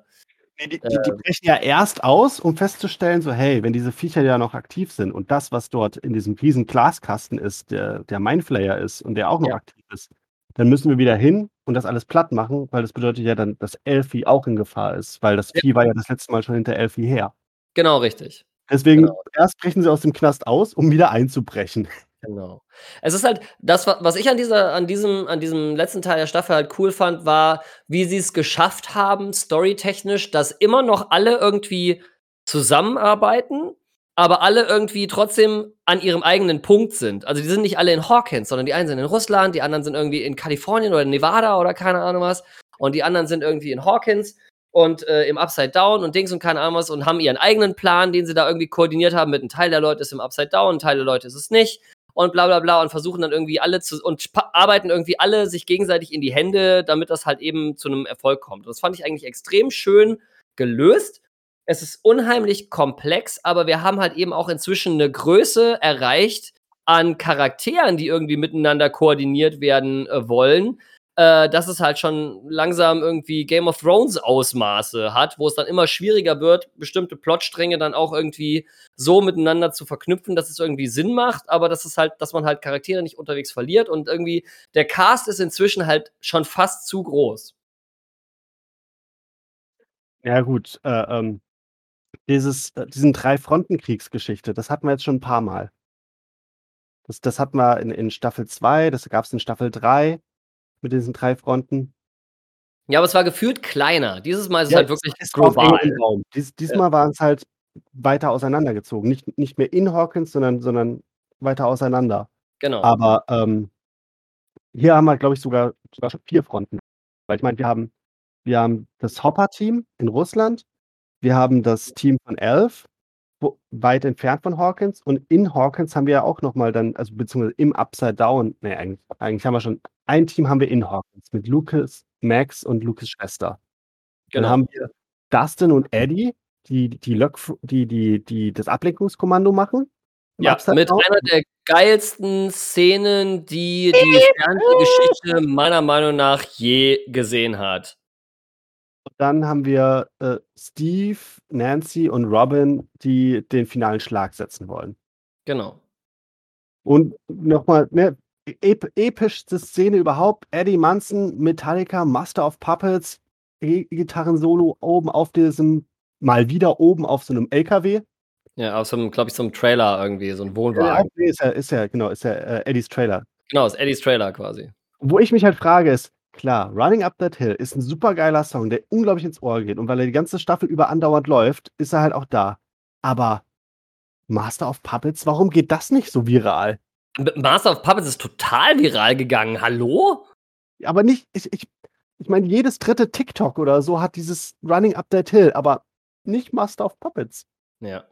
Ne, die die die ähm brechen ja erst aus, um festzustellen, so: „Hey, wenn diese Viecher ja noch aktiv sind und das, was dort in diesem riesen Glaskasten ist, der der Mindflayer ist und der auch noch Ja. aktiv ist, dann müssen wir wieder hin und das alles platt machen, weil das bedeutet ja dann, dass Elfie auch in Gefahr ist, weil das Ja. Vieh war ja das letzte Mal schon hinter Elfie her.“ Genau, richtig. Deswegen Genau. erst brechen sie aus dem Knast aus, um wieder einzubrechen. Genau. Es ist halt das, wa was ich an dieser an diesem an diesem letzten Teil der Staffel halt cool fand, war, wie sie's geschafft haben, storytechnisch, dass immer noch alle irgendwie zusammenarbeiten, aber alle irgendwie trotzdem an ihrem eigenen Punkt sind. Also, die sind nicht alle in Hawkins, sondern die einen sind in Russland, die anderen sind irgendwie in Kalifornien oder Nevada oder keine Ahnung was und die anderen sind irgendwie in Hawkins und, äh, im Upside Down und Dings und keine Ahnung was und haben ihren eigenen Plan, den sie da irgendwie koordiniert haben mit 'n Teil der Leute ist im Upside Down, 'n Teil der Leute ist es nicht. Und bla bla bla und versuchen dann irgendwie alle zu und arbeiten irgendwie alle sich gegenseitig in die Hände, damit das halt eben zu einem Erfolg kommt. Das fand ich eigentlich extrem schön gelöst. Es ist unheimlich komplex, aber wir haben halt eben auch inzwischen eine Größe erreicht an Charakteren, die irgendwie miteinander koordiniert werden äh, wollen, äh, dass es halt schon langsam irgendwie Game of Thrones Ausmaße hat, wo es dann immer schwieriger wird, bestimmte Plotstränge dann auch irgendwie so miteinander zu verknüpfen, dass es irgendwie Sinn macht, aber dass es halt, dass man halt Charaktere nicht unterwegs verliert und irgendwie der Cast ist inzwischen halt schon fast zu groß. Ja, gut, äh, ähm, dieses, äh, diesen Drei-Fronten-Kriegsgeschichte, das hatten wir jetzt schon ein paar Mal. Das, das hatten wir in, in Staffel 2, das gab es in Staffel 3 mit diesen drei Fronten. Ja, aber es war gefühlt kleiner. Dieses Mal ist ja, es halt wirklich ist global. Dies, diesmal ja. waren es halt weiter auseinandergezogen. Nicht, nicht mehr in Hawkins, sondern, sondern weiter auseinander. Genau. Aber ähm, hier haben wir, glaube ich, sogar, sogar schon vier Fronten. Weil ich meine, wir haben, wir haben das Hopper-Team in Russland, wir haben das Team von Elf, wo, weit entfernt von Hawkins. Und in Hawkins haben wir ja auch nochmal dann, also beziehungsweise im Upside Down, nee, eigentlich, eigentlich haben wir schon, ein Team haben wir in Hawkins mit Lucas, Max und Lucas Schwester. Genau. Dann haben wir Dustin und Eddie, die, die, Lök, die, die, die das Ablenkungskommando machen. Ja, mit einer der geilsten Szenen, die die Fernsehgeschichte meiner Meinung nach je gesehen hat. Dann haben wir äh, Steve, Nancy und Robin, die den finalen Schlag setzen wollen. Genau. Und nochmal, ne, ep epischste Szene überhaupt: Eddie Munson, Metallica, Master of Puppets, E-Gitarren-Solo oben auf diesem, mal wieder oben auf so einem LKW. Ja, auf so einem, glaube ich, so einem Trailer irgendwie, so ein Wohnwagen. Ja, ist ja, ist ja, genau, ist ja äh, Eddies Trailer. Genau, ist Eddies Trailer quasi. Wo ich mich halt frage, ist, Klar, Running Up That Hill ist ein super geiler Song, der unglaublich ins Ohr geht. Und weil er die ganze Staffel über andauernd läuft, ist er halt auch da. Aber Master of Puppets, warum geht das nicht so viral? Master of Puppets ist total viral gegangen. Hallo? Aber nicht, ich, ich, ich meine, jedes dritte TikTok oder so hat dieses Running Up That Hill, aber nicht Master of Puppets. Ja.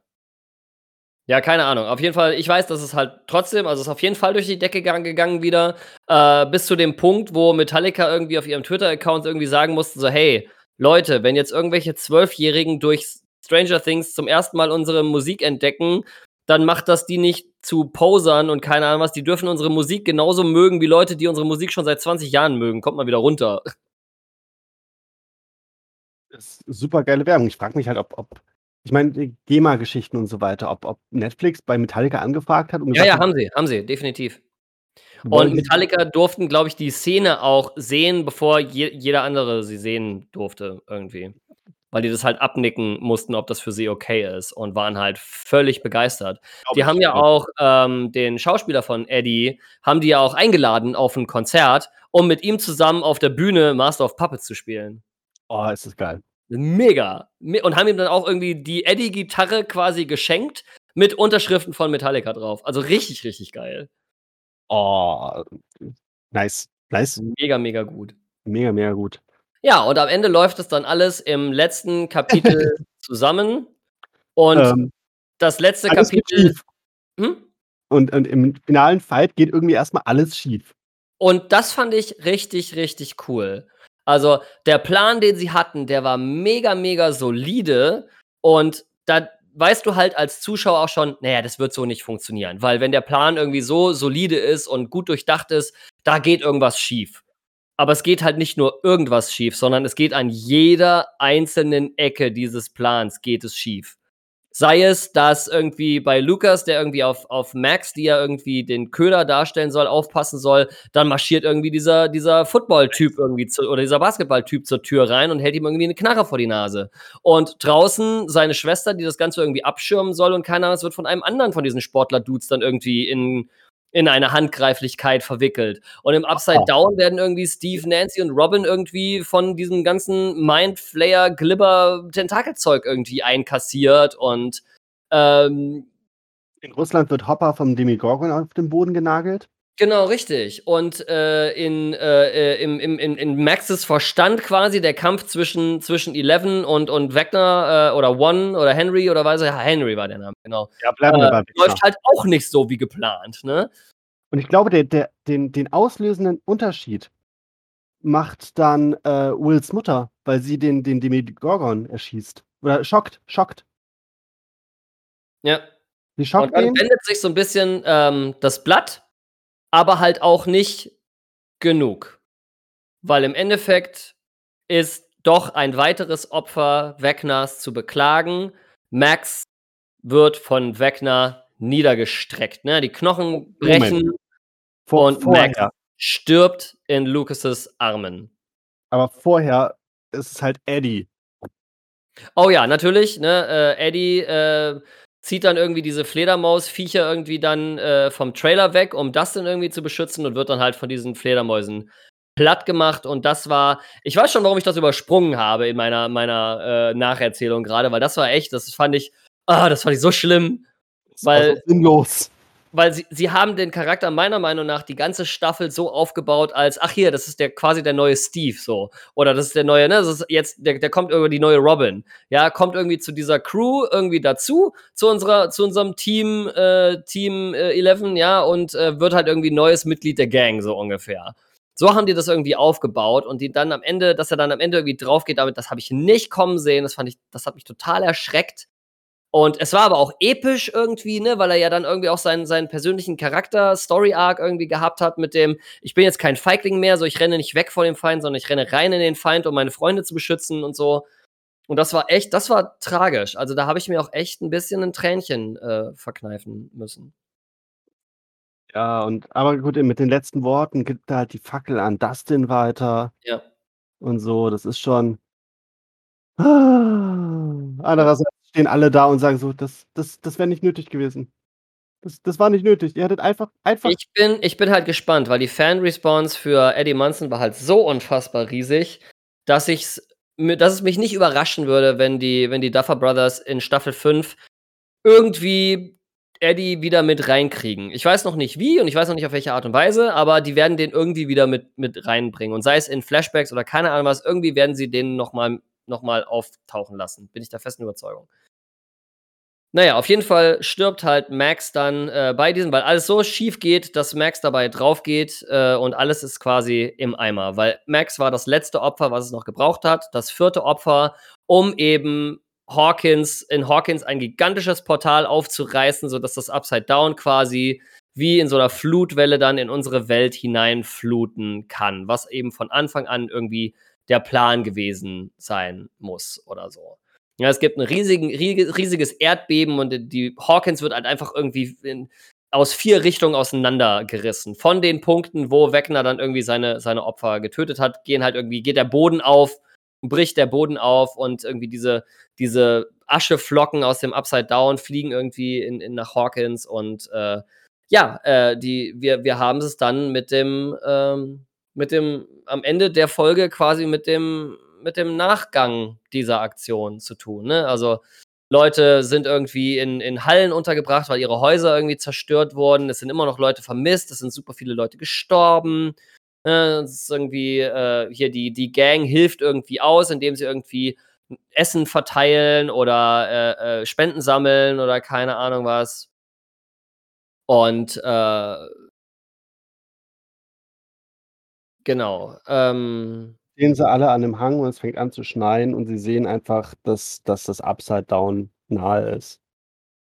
Ja, keine Ahnung. Auf jeden Fall, ich weiß, dass es halt trotzdem, also es ist auf jeden Fall durch die Decke gegangen wieder, äh, bis zu dem Punkt, wo Metallica irgendwie auf ihrem Twitter-Account irgendwie sagen mussten, so, hey, Leute, wenn jetzt irgendwelche Zwölfjährigen durch Stranger Things zum ersten Mal unsere Musik entdecken, dann macht das die nicht zu Posern und keine Ahnung was. Die dürfen unsere Musik genauso mögen wie Leute, die unsere Musik schon seit 20 Jahren mögen. Kommt mal wieder runter. Das ist super geile Werbung. Ich frage mich halt, ob, ob ich meine, GEMA-Geschichten und so weiter, ob, ob Netflix bei Metallica angefragt hat. Um ja, ja, haben sie, haben sie, definitiv. Und Metallica durften, glaube ich, die Szene auch sehen, bevor je, jeder andere sie sehen durfte, irgendwie. Weil die das halt abnicken mussten, ob das für sie okay ist und waren halt völlig begeistert. Die haben ja auch ähm, den Schauspieler von Eddie, haben die ja auch eingeladen auf ein Konzert, um mit ihm zusammen auf der Bühne Master of Puppets zu spielen. Oh, ist das geil. Mega. Und haben ihm dann auch irgendwie die Eddie-Gitarre quasi geschenkt mit Unterschriften von Metallica drauf. Also richtig, richtig geil. Oh, nice. Nice. Mega, mega gut. Mega, mega gut. Ja, und am Ende läuft es dann alles im letzten Kapitel *laughs* zusammen. Und ähm, das letzte Kapitel. Hm? Und, und im finalen Fight geht irgendwie erstmal alles schief. Und das fand ich richtig, richtig cool. Also der Plan, den sie hatten, der war mega, mega solide und da weißt du halt als Zuschauer auch schon, naja, das wird so nicht funktionieren, weil wenn der Plan irgendwie so solide ist und gut durchdacht ist, da geht irgendwas schief. Aber es geht halt nicht nur irgendwas schief, sondern es geht an jeder einzelnen Ecke dieses Plans geht es schief. Sei es, dass irgendwie bei Lukas, der irgendwie auf, auf Max, die ja irgendwie den Köder darstellen soll, aufpassen soll, dann marschiert irgendwie dieser, dieser Football-Typ irgendwie zu, oder dieser Basketball-Typ zur Tür rein und hält ihm irgendwie eine Knarre vor die Nase. Und draußen seine Schwester, die das Ganze irgendwie abschirmen soll und keiner, es wird von einem anderen von diesen Sportler-Dudes dann irgendwie in in eine Handgreiflichkeit verwickelt. Und im Upside Down werden irgendwie Steve, Nancy und Robin irgendwie von diesem ganzen Mindflayer, Glibber, Tentakelzeug irgendwie einkassiert und ähm, in Russland wird Hopper vom Demigorgon auf den Boden genagelt. Genau, richtig. Und äh, in, äh, im, im, in Maxes Verstand quasi der Kampf zwischen, zwischen Eleven und, und Wagner äh, oder One oder Henry oder weiß ich, Henry war der Name, genau. Ja, bleiben wir äh, Läuft halt auch nicht so wie geplant, ne? Und ich glaube, der, der, den, den auslösenden Unterschied macht dann äh, Wills Mutter, weil sie den, den Demogorgon erschießt. Oder schockt, schockt. Ja. Sie schockt Und dann ihn. wendet sich so ein bisschen ähm, das Blatt, aber halt auch nicht genug. Weil im Endeffekt ist doch ein weiteres Opfer Wegners zu beklagen. Max wird von Wegner niedergestreckt. Ne? Die Knochen brechen Vor, und vorher. Max stirbt in Lucas' Armen. Aber vorher ist es halt Eddie. Oh ja, natürlich. Ne? Äh, Eddie äh, zieht dann irgendwie diese Fledermaus-Viecher irgendwie dann äh, vom Trailer weg, um das dann irgendwie zu beschützen und wird dann halt von diesen Fledermäusen platt gemacht. Und das war, ich weiß schon, warum ich das übersprungen habe in meiner, meiner äh, Nacherzählung gerade, weil das war echt, das fand ich, ah, das fand ich so schlimm. Das war Weil- so sinnlos. Weil sie, sie haben den Charakter meiner Meinung nach die ganze Staffel so aufgebaut als, ach hier, das ist der quasi der neue Steve so. Oder das ist der neue, ne, das ist jetzt, der, der kommt irgendwie die neue Robin. Ja, kommt irgendwie zu dieser Crew irgendwie dazu, zu unserer, zu unserem Team, äh, Team äh, 11, ja, und äh, wird halt irgendwie neues Mitglied der Gang, so ungefähr. So haben die das irgendwie aufgebaut und die dann am Ende, dass er dann am Ende irgendwie drauf geht, damit, das habe ich nicht kommen sehen. Das fand ich, das hat mich total erschreckt. Und es war aber auch episch irgendwie, ne, weil er ja dann irgendwie auch seinen, seinen persönlichen Charakter, Story-Arc irgendwie gehabt hat mit dem, ich bin jetzt kein Feigling mehr, so ich renne nicht weg vor dem Feind, sondern ich renne rein in den Feind, um meine Freunde zu beschützen und so. Und das war echt, das war tragisch. Also da habe ich mir auch echt ein bisschen ein Tränchen äh, verkneifen müssen. Ja, und aber gut, mit den letzten Worten gibt er halt die Fackel an Dustin weiter Ja. und so. Das ist schon. Ah. Andererseits stehen alle da und sagen so, das, das, das wäre nicht nötig gewesen. Das, das war nicht nötig. Ihr hättet einfach, einfach. Ich bin, ich bin halt gespannt, weil die Fan-Response für Eddie Munson war halt so unfassbar riesig, dass ich's, dass es mich nicht überraschen würde, wenn die, wenn die Duffer Brothers in Staffel 5 irgendwie Eddie wieder mit reinkriegen. Ich weiß noch nicht wie und ich weiß noch nicht auf welche Art und Weise, aber die werden den irgendwie wieder mit, mit reinbringen. Und sei es in Flashbacks oder keine Ahnung was, irgendwie werden sie den nochmal noch mal auftauchen lassen. Bin ich der festen Überzeugung. Naja, auf jeden Fall stirbt halt Max dann äh, bei diesem, weil alles so schief geht, dass Max dabei drauf geht äh, und alles ist quasi im Eimer. Weil Max war das letzte Opfer, was es noch gebraucht hat, das vierte Opfer, um eben Hawkins, in Hawkins ein gigantisches Portal aufzureißen, sodass das Upside Down quasi wie in so einer Flutwelle dann in unsere Welt hineinfluten kann, was eben von Anfang an irgendwie der Plan gewesen sein muss oder so. Ja, es gibt ein riesigen, riesiges Erdbeben und die Hawkins wird halt einfach irgendwie in, aus vier Richtungen auseinandergerissen. Von den Punkten, wo Wegner dann irgendwie seine, seine Opfer getötet hat, gehen halt irgendwie, geht der Boden auf, bricht der Boden auf und irgendwie diese, diese Ascheflocken aus dem Upside Down fliegen irgendwie in, in nach Hawkins und äh, ja, äh, die, wir, wir haben es dann mit dem, ähm, mit dem, am Ende der Folge quasi mit dem, mit dem Nachgang dieser Aktion zu tun. Ne? Also Leute sind irgendwie in, in Hallen untergebracht, weil ihre Häuser irgendwie zerstört wurden. Es sind immer noch Leute vermisst, es sind super viele Leute gestorben. Äh, es ist irgendwie, äh, hier die, die Gang hilft irgendwie aus, indem sie irgendwie Essen verteilen oder äh, äh, Spenden sammeln oder keine Ahnung was. Und äh, genau. Ähm, stehen sie alle an einem Hang und es fängt an zu schneien und sie sehen einfach, dass, dass das Upside Down nahe ist.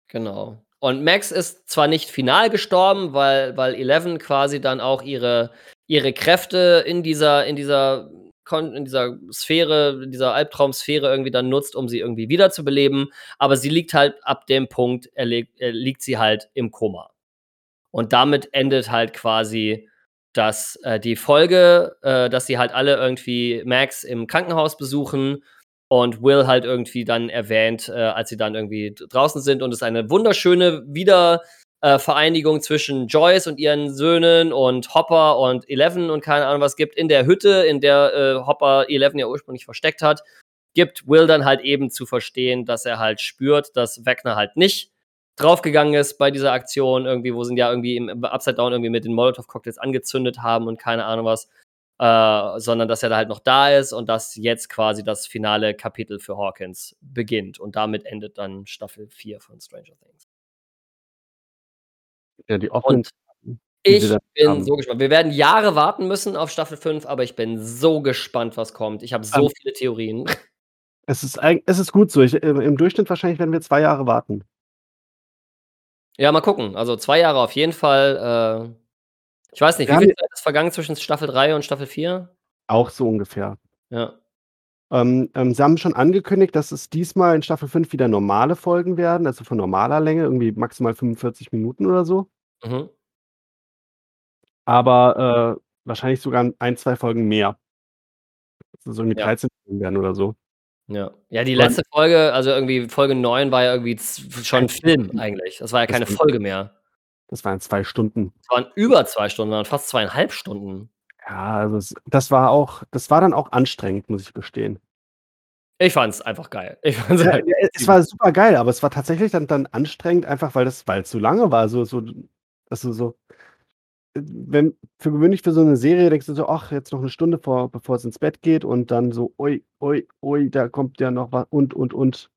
Genau. Und Max ist zwar nicht final gestorben, weil, weil Eleven quasi dann auch ihre, ihre Kräfte in dieser, in dieser, in dieser Sphäre, in dieser Albtraumsphäre irgendwie dann nutzt, um sie irgendwie wiederzubeleben. Aber sie liegt halt ab dem Punkt, er liegt, er liegt sie halt im Koma. Und damit endet halt quasi dass äh, die Folge, äh, dass sie halt alle irgendwie Max im Krankenhaus besuchen und Will halt irgendwie dann erwähnt, äh, als sie dann irgendwie draußen sind und es eine wunderschöne Wiedervereinigung zwischen Joyce und ihren Söhnen und Hopper und Eleven und keine Ahnung was gibt. In der Hütte, in der äh, Hopper Eleven ja ursprünglich versteckt hat, gibt Will dann halt eben zu verstehen, dass er halt spürt, dass Wegner halt nicht draufgegangen ist bei dieser Aktion, irgendwie, wo sie ja irgendwie im Upside Down irgendwie mit den Molotov-Cocktails angezündet haben und keine Ahnung was, äh, sondern dass er da halt noch da ist und dass jetzt quasi das finale Kapitel für Hawkins beginnt. Und damit endet dann Staffel 4 von Stranger Things. Ja, die offenen, Ich bin haben. so gespannt. Wir werden Jahre warten müssen auf Staffel 5, aber ich bin so gespannt, was kommt. Ich habe so Ähm viele Theorien. Es ist es ist gut so. Ich im Durchschnitt wahrscheinlich werden wir 2 Jahre warten. Ja, mal gucken. Also 2 Jahre auf jeden Fall. Äh, ich weiß nicht, Wir wie viel Zeit ist vergangen zwischen Staffel 3 und Staffel 4? Auch so ungefähr. Ja. Ähm, ähm, sie haben schon angekündigt, dass es diesmal in Staffel 5 wieder normale Folgen werden, also von normaler Länge, irgendwie maximal 45 Minuten oder so. Mhm. Aber, äh, wahrscheinlich sogar 1, 2 Folgen mehr. Dass es irgendwie Ja. 13 Folgen werden oder so. Ja. Ja, die Und letzte Folge, also irgendwie Folge 9 war ja irgendwie schon 'n Film eigentlich. Das war ja keine Folge mehr. das waren 2 Stunden. Das waren über 2 Stunden, waren fast 2,5 Stunden. Ja, also es das war auch das war dann auch anstrengend, muss ich gestehen. Ich fand's einfach geil. Ich fand's Ja, einfach ja, es war supergeil, aber es war tatsächlich dann dann anstrengend, einfach weil das weil's so lange war, so so also so wenn für gewöhnlich für so 'ne Serie denkst du so: „Ach, jetzt noch 'ne Stunde vor bevor es ins Bett geht“ und dann so: „Ui, ui, ui, da kommt ja noch wa“ und, und, und.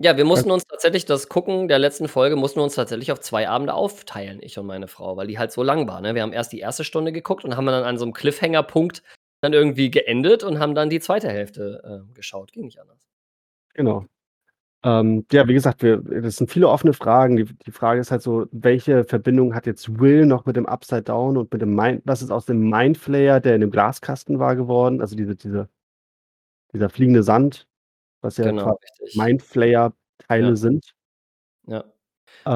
Ja, wir mussten uns tatsächlich das Gucken der letzten Folge mussten wir uns tatsächlich auf 2 Abende aufteilen, ich und meine Frau, weil die halt so lang war, ne? Wir haben erst die 1. Stunde geguckt und haben dann an so 'nem Cliffhanger-Punkt dann irgendwie geendet und haben dann die 2. Hälfte, äh, geschaut. Ging nicht anders. Genau. Ähm, ja, wie gesagt, wir das sind viele offene Fragen. Die die Frage ist halt so, welche Verbindung hat jetzt Will noch mit dem Upside Down und mit dem Mind was ist aus dem Mind Flayer, der in dem Glaskasten war, geworden? Also diese diese dieser fliegende Sand, was ja Genau, quasi richtig. Mind Flayer Teile Ja. sind. Ja.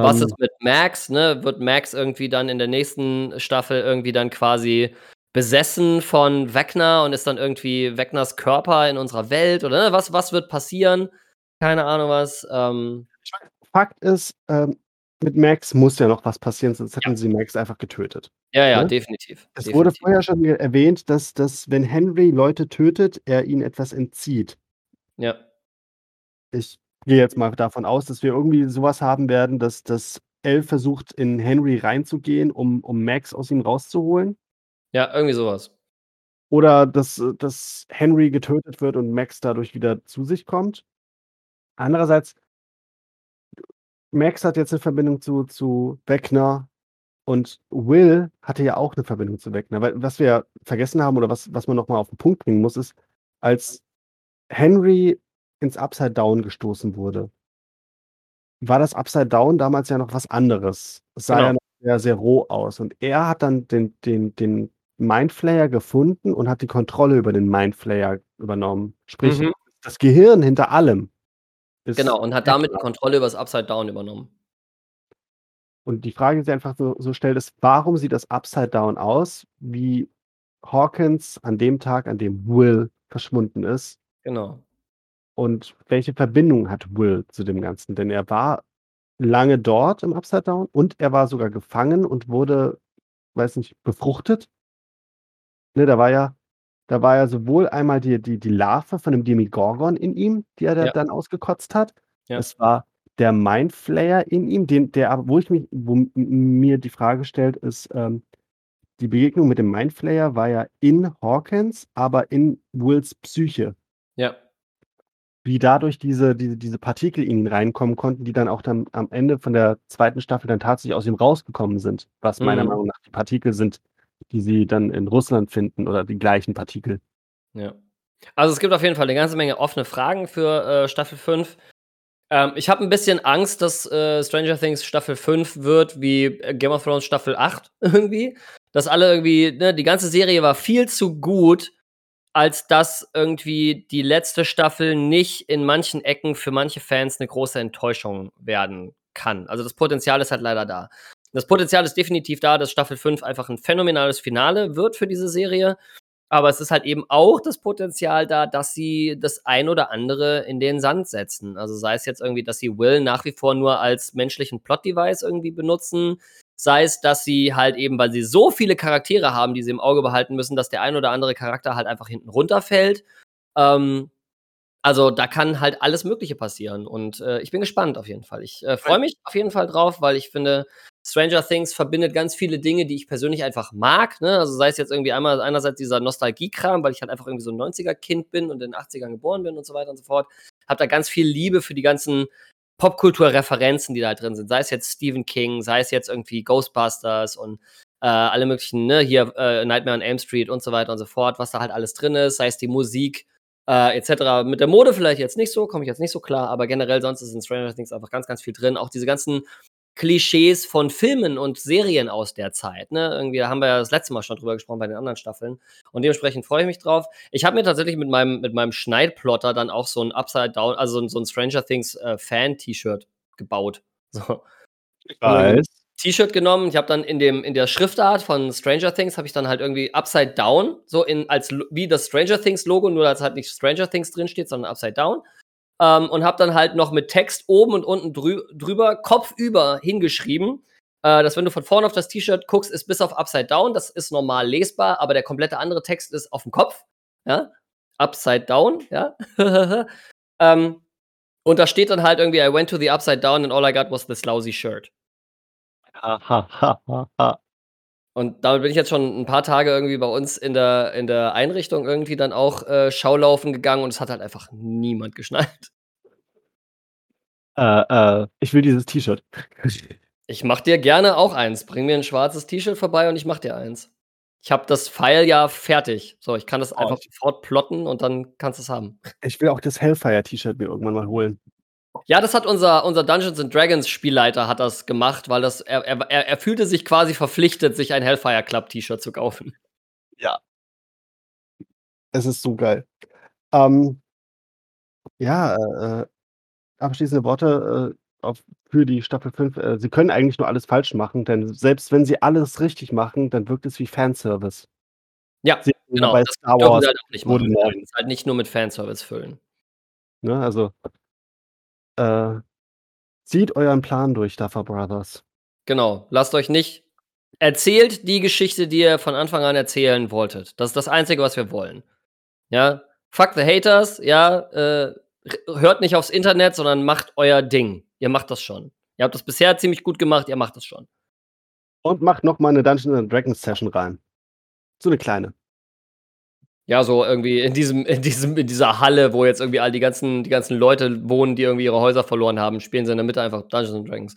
Was Ähm ist mit Max, ne? Wird Max irgendwie dann in der nächsten Staffel irgendwie dann quasi besessen von Vecna und ist dann irgendwie Vecnas Körper in unserer Welt oder, ne? Was was wird passieren? Keine Ahnung was. Ähm Fakt ist, ähm, mit Max muss ja noch was passieren, sonst hätten Ja. sie Max einfach getötet, Ja, ja, ne? definitiv, Es wurde definitiv. vorher schon erwähnt, dass dass, wenn Henry Leute tötet, er ihnen etwas entzieht. Ja. Ich gehe jetzt mal davon aus, dass wir irgendwie so was haben werden, dass dass Elle versucht, in Henry reinzugehen, um um Max aus ihm rauszuholen. Ja, irgendwie so was. Oder dass dass Henry getötet wird und Max dadurch wieder zu sich kommt. Andererseits Max hat jetzt 'ne Verbindung zu zu Vecna und Will hatte ja auch 'ne Verbindung zu Vecna. Weil was wir vergessen haben oder was was man noch mal auf 'n Punkt bringen muss, ist, als Henry ins Upside Down gestoßen wurde war das Upside Down damals ja noch was anderes. Es sah ja Genau. noch sehr, sehr roh aus. Und er hat dann den den den Mind Flayer gefunden und hat die Kontrolle über den Mind Flayer übernommen. Sprich, Mhm. das Gehirn hinter allem Genau, und hat damit die. Kontrolle übers Upside Down übernommen. Und die Frage, die sich einfach so so stellt, ist: Warum sieht das Upside Down aus wie Hawkins an dem Tag, an dem Will verschwunden ist? Genau. Und welche Verbindung hat Will zu dem Ganzen? Denn er war lange dort im Upside Down und er war sogar gefangen und wurde, weiß nicht, befruchtet. Ne, da war ja da war ja sowohl einmal die die die Larve von dem Demogorgon in ihm, die er da Ja. dann ausgekotzt hat. Ja. Es war der Mind Flayer in ihm, den der wo ich mich wo mir die Frage stellt, ist, ähm, die Begegnung mit dem Mind Flayer war ja in Hawkins, aber in Wills Psyche. Ja. Wie dadurch diese diese diese Partikel in ihn reinkommen konnten, die dann auch dann am Ende von der 2. Staffel dann tatsächlich aus ihm rausgekommen sind, was meiner Mhm. Meinung nach die Partikel sind, die sie dann in Russland finden oder die gleichen Partikel. Ja. Also, es gibt auf jeden Fall 'ne ganze Menge offene Fragen für, äh, Staffel 5. Ähm, ich habe 'n bisschen Angst, dass, äh, Stranger Things Staffel 5 wird wie, äh, Game of Thrones Staffel 8 *laughs* irgendwie. Dass alle irgendwie ne, die ganze Serie war viel zu gut, als dass irgendwie die letzte Staffel nicht in manchen Ecken für manche Fans 'ne große Enttäuschung werden kann. Also, das Potenzial ist halt leider da. Das Potenzial ist definitiv da, dass Staffel 5 einfach 'n phänomenales Finale wird für diese Serie. Aber es ist halt eben auch das Potenzial da, dass sie das ein oder andere in den Sand setzen. Also, sei es jetzt irgendwie, dass sie Will nach wie vor nur als menschlichen Plot-Device irgendwie benutzen, sei es, dass sie halt eben, weil sie so viele Charaktere haben, die sie im Auge behalten müssen, dass der ein oder andere Charakter halt einfach hinten runterfällt. Ähm, also, da kann halt alles Mögliche passieren und, äh, ich bin gespannt auf jeden Fall. Ich, äh, freue mich auf jeden Fall drauf, weil ich finde, Stranger Things verbindet ganz viele Dinge, die ich persönlich einfach mag, ne? Also, sei es jetzt irgendwie einmal einerseits dieser Nostalgie-Kram, weil ich halt einfach irgendwie so 'n 90er-Kind bin und in den 80ern geboren bin und so weiter und so fort. Habe da ganz viel Liebe für die ganzen Popkultur-Referenzen, die da drin sind. Sei es jetzt Stephen King, sei es jetzt irgendwie Ghostbusters und, äh, alle möglichen, ne, hier äh, Nightmare on Elm Street und so weiter und so fort, was da halt alles drin ist, sei es die Musik, äh, etc. Mit der Mode vielleicht jetzt nicht so, komme ich jetzt nicht so klar, aber generell sonst ist in Stranger Things einfach ganz, ganz viel drin. Auch diese ganzen Klischees von Filmen und Serien aus der Zeit. Ne? Irgendwie haben wir ja das letzte Mal schon drüber gesprochen bei den anderen Staffeln. Und dementsprechend freue ich mich drauf. Ich habe mir tatsächlich mit meinem, mit meinem Schneidplotter dann auch so ein Upside Down, also so ein, so ein Stranger Things äh, Fan-T-Shirt gebaut. So. Ich weiß. T-Shirt genommen. Ich habe dann in dem in der Schriftart von Stranger Things habe ich dann halt irgendwie Upside Down so in als wie das Stranger Things Logo, nur als halt nicht Stranger Things drin steht, sondern Upside Down. Ähm, und habe dann halt noch mit Text oben und unten drü drüber kopfüber hingeschrieben, äh, dass wenn du von vorne auf das T-Shirt guckst, ist bis auf Upside Down, das ist normal lesbar, aber der komplette andere Text ist auf dem Kopf, ja, Upside Down, ja. *laughs* ähm, und da steht dann halt irgendwie, I went to the Upside Down and all I got was this lousy shirt. Und damit bin ich jetzt schon ein paar Tage irgendwie bei uns in der, in der Einrichtung irgendwie dann auch äh, Schaulaufen gegangen und es hat halt einfach niemand geschnallt. Äh, äh, ich will dieses T-Shirt. Ich mach dir gerne auch eins. Bring mir ein schwarzes T-Shirt vorbei und ich mach dir eins. Ich habe das Pfeil ja fertig. So, ich kann das Oh, einfach sofort plotten und dann kannst du es haben. Ich will auch das Hellfire-T-Shirt mir irgendwann mal holen. Ja, das hat unser, unser Dungeons and Dragons Spielleiter hat das gemacht, weil das, er, er, er fühlte sich quasi verpflichtet, sich ein Hellfire Club T-Shirt zu kaufen. Es ist so geil. Ähm, ja, äh, abschließende Worte äh, auf, für die Staffel 5. Äh, sie können eigentlich nur alles falsch machen, denn selbst wenn sie alles richtig machen, dann wirkt es wie Fanservice. Ja, Sie genau. bei Das Star dürfen Wars sie halt auch nicht machen. es halt nicht nur mit Fanservice füllen. Ne? Also, äh, zieht euren Plan durch, Duffer Brothers. Genau. Lasst euch nicht. Erzählt die Geschichte, die ihr von Anfang an erzählen wolltet. Das ist das Einzige, was wir wollen. Ja. Fuck the haters, ja. Äh, hört nicht aufs Internet, sondern macht euer Ding. Ihr macht das schon. Ihr habt das bisher ziemlich gut gemacht, ihr macht das schon. Und macht noch mal eine Dungeons and Dragons Session rein. So eine kleine. Ja, so irgendwie in diesem, in diesem, in dieser Halle, wo jetzt irgendwie all die ganzen, die ganzen Leute wohnen, die irgendwie ihre Häuser verloren haben, spielen sie in der Mitte einfach Dungeons and Dragons.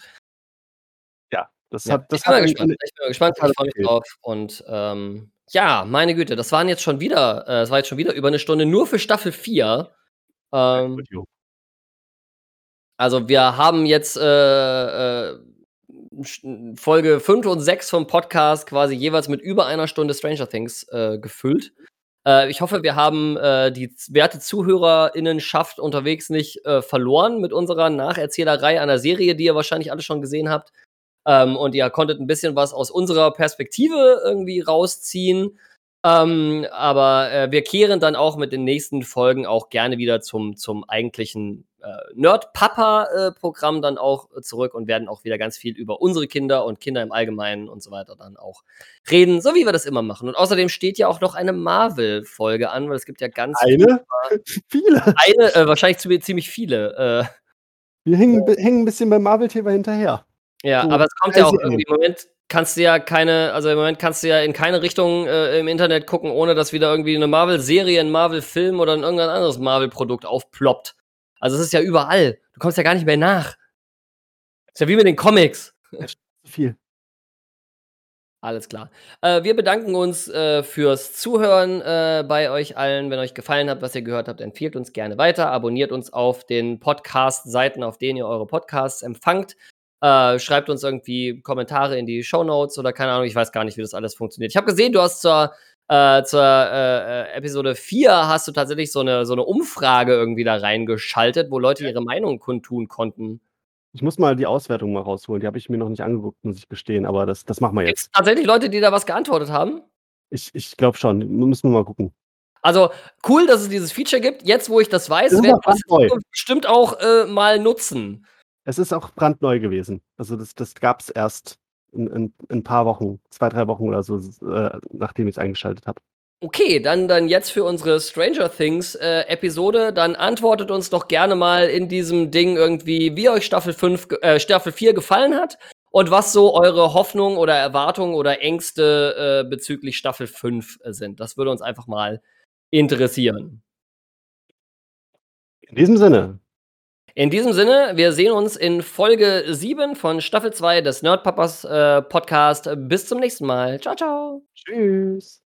Ja, das Ja, hat, das ich bin hat gespannt. eine, Ich bin mal gespannt. Ich freue mich drauf. Und ähm, ja, meine Güte, das waren jetzt schon wieder, äh, es war jetzt schon wieder über eine Stunde nur für Staffel 4. Ähm, also wir haben jetzt äh, äh, Folge 5 und 6 vom Podcast quasi jeweils mit über einer Stunde Stranger Things äh, gefüllt. Äh, ich hoffe, wir haben äh, die werte ZuhörerInnenschaft unterwegs nicht äh, verloren mit unserer Nacherzählerei einer Serie, die ihr wahrscheinlich alle schon gesehen habt. Ähm, und ihr konntet ein bisschen was aus unserer Perspektive irgendwie rausziehen. Ähm, aber äh, wir kehren dann auch mit den nächsten Folgen auch gerne wieder zum, zum eigentlichen äh, Nerd-Papa-Programm dann auch zurück und werden auch wieder ganz viel über unsere Kinder und Kinder im Allgemeinen und so weiter dann auch reden, so wie wir das immer machen. Und außerdem steht ja auch noch eine Marvel-Folge an, weil es gibt ja ganz Eine? Viele. *laughs* eine, äh, wahrscheinlich ziemlich viele. Äh, Wir hängen, hängen ein bisschen beim Marvel-Thema hinterher. Ja, So, aber es kommt ja auch Serien. irgendwie im Moment kannst du ja keine, also im Moment kannst du ja in keine Richtung äh, im Internet gucken, ohne dass wieder irgendwie eine Marvel-Serie, ein Marvel-Film oder ein irgendein anderes Marvel-Produkt aufploppt. Also es ist ja überall. Du kommst ja gar nicht mehr nach. Ist ja wie mit den Comics. Viel. Alles klar. Äh, wir bedanken uns äh, fürs Zuhören äh, bei euch allen. Wenn euch gefallen hat, was ihr gehört habt, empfiehlt uns gerne weiter. Abonniert uns auf den Podcast-Seiten, auf denen ihr eure Podcasts empfangt. Äh, schreibt uns irgendwie Kommentare in die Show Notes oder keine Ahnung, ich weiß gar nicht, wie das alles funktioniert. Ich habe gesehen, du hast zur, äh, zur äh, äh, Episode 4 hast du tatsächlich so eine, so eine Umfrage irgendwie da reingeschaltet, wo Leute ihre Meinung kundtun konnten. Ich muss mal die Auswertung mal rausholen. Die habe ich mir noch nicht angeguckt, muss ich gestehen. Aber das, das machen wir Gibt es jetzt. tatsächlich Leute, die da was geantwortet haben? Ich, ich glaube schon. Müssen wir mal gucken. Also cool, dass es dieses Feature gibt. Jetzt, wo ich das weiß, auch wir das bestimmt auch äh, mal nutzen. Es ist auch brandneu gewesen. Also das, das gab es erst in, in, in ein paar Wochen, zwei, drei Wochen oder so, äh, nachdem ich es eingeschaltet habe. Okay, dann, dann jetzt für unsere Stranger Things äh, Episode, dann antwortet uns doch gerne mal in diesem Ding irgendwie, wie euch Staffel 5, ge- äh, Staffel 4 gefallen hat und was so eure Hoffnungen oder Erwartungen oder Ängste äh, bezüglich Staffel 5 sind. Das würde uns einfach mal interessieren. In diesem Sinne, In diesem Sinne, wir sehen uns in Folge 7 von Staffel 2 des Nerdpapas äh, Podcast. Bis zum nächsten Mal. Ciao, ciao. Tschüss.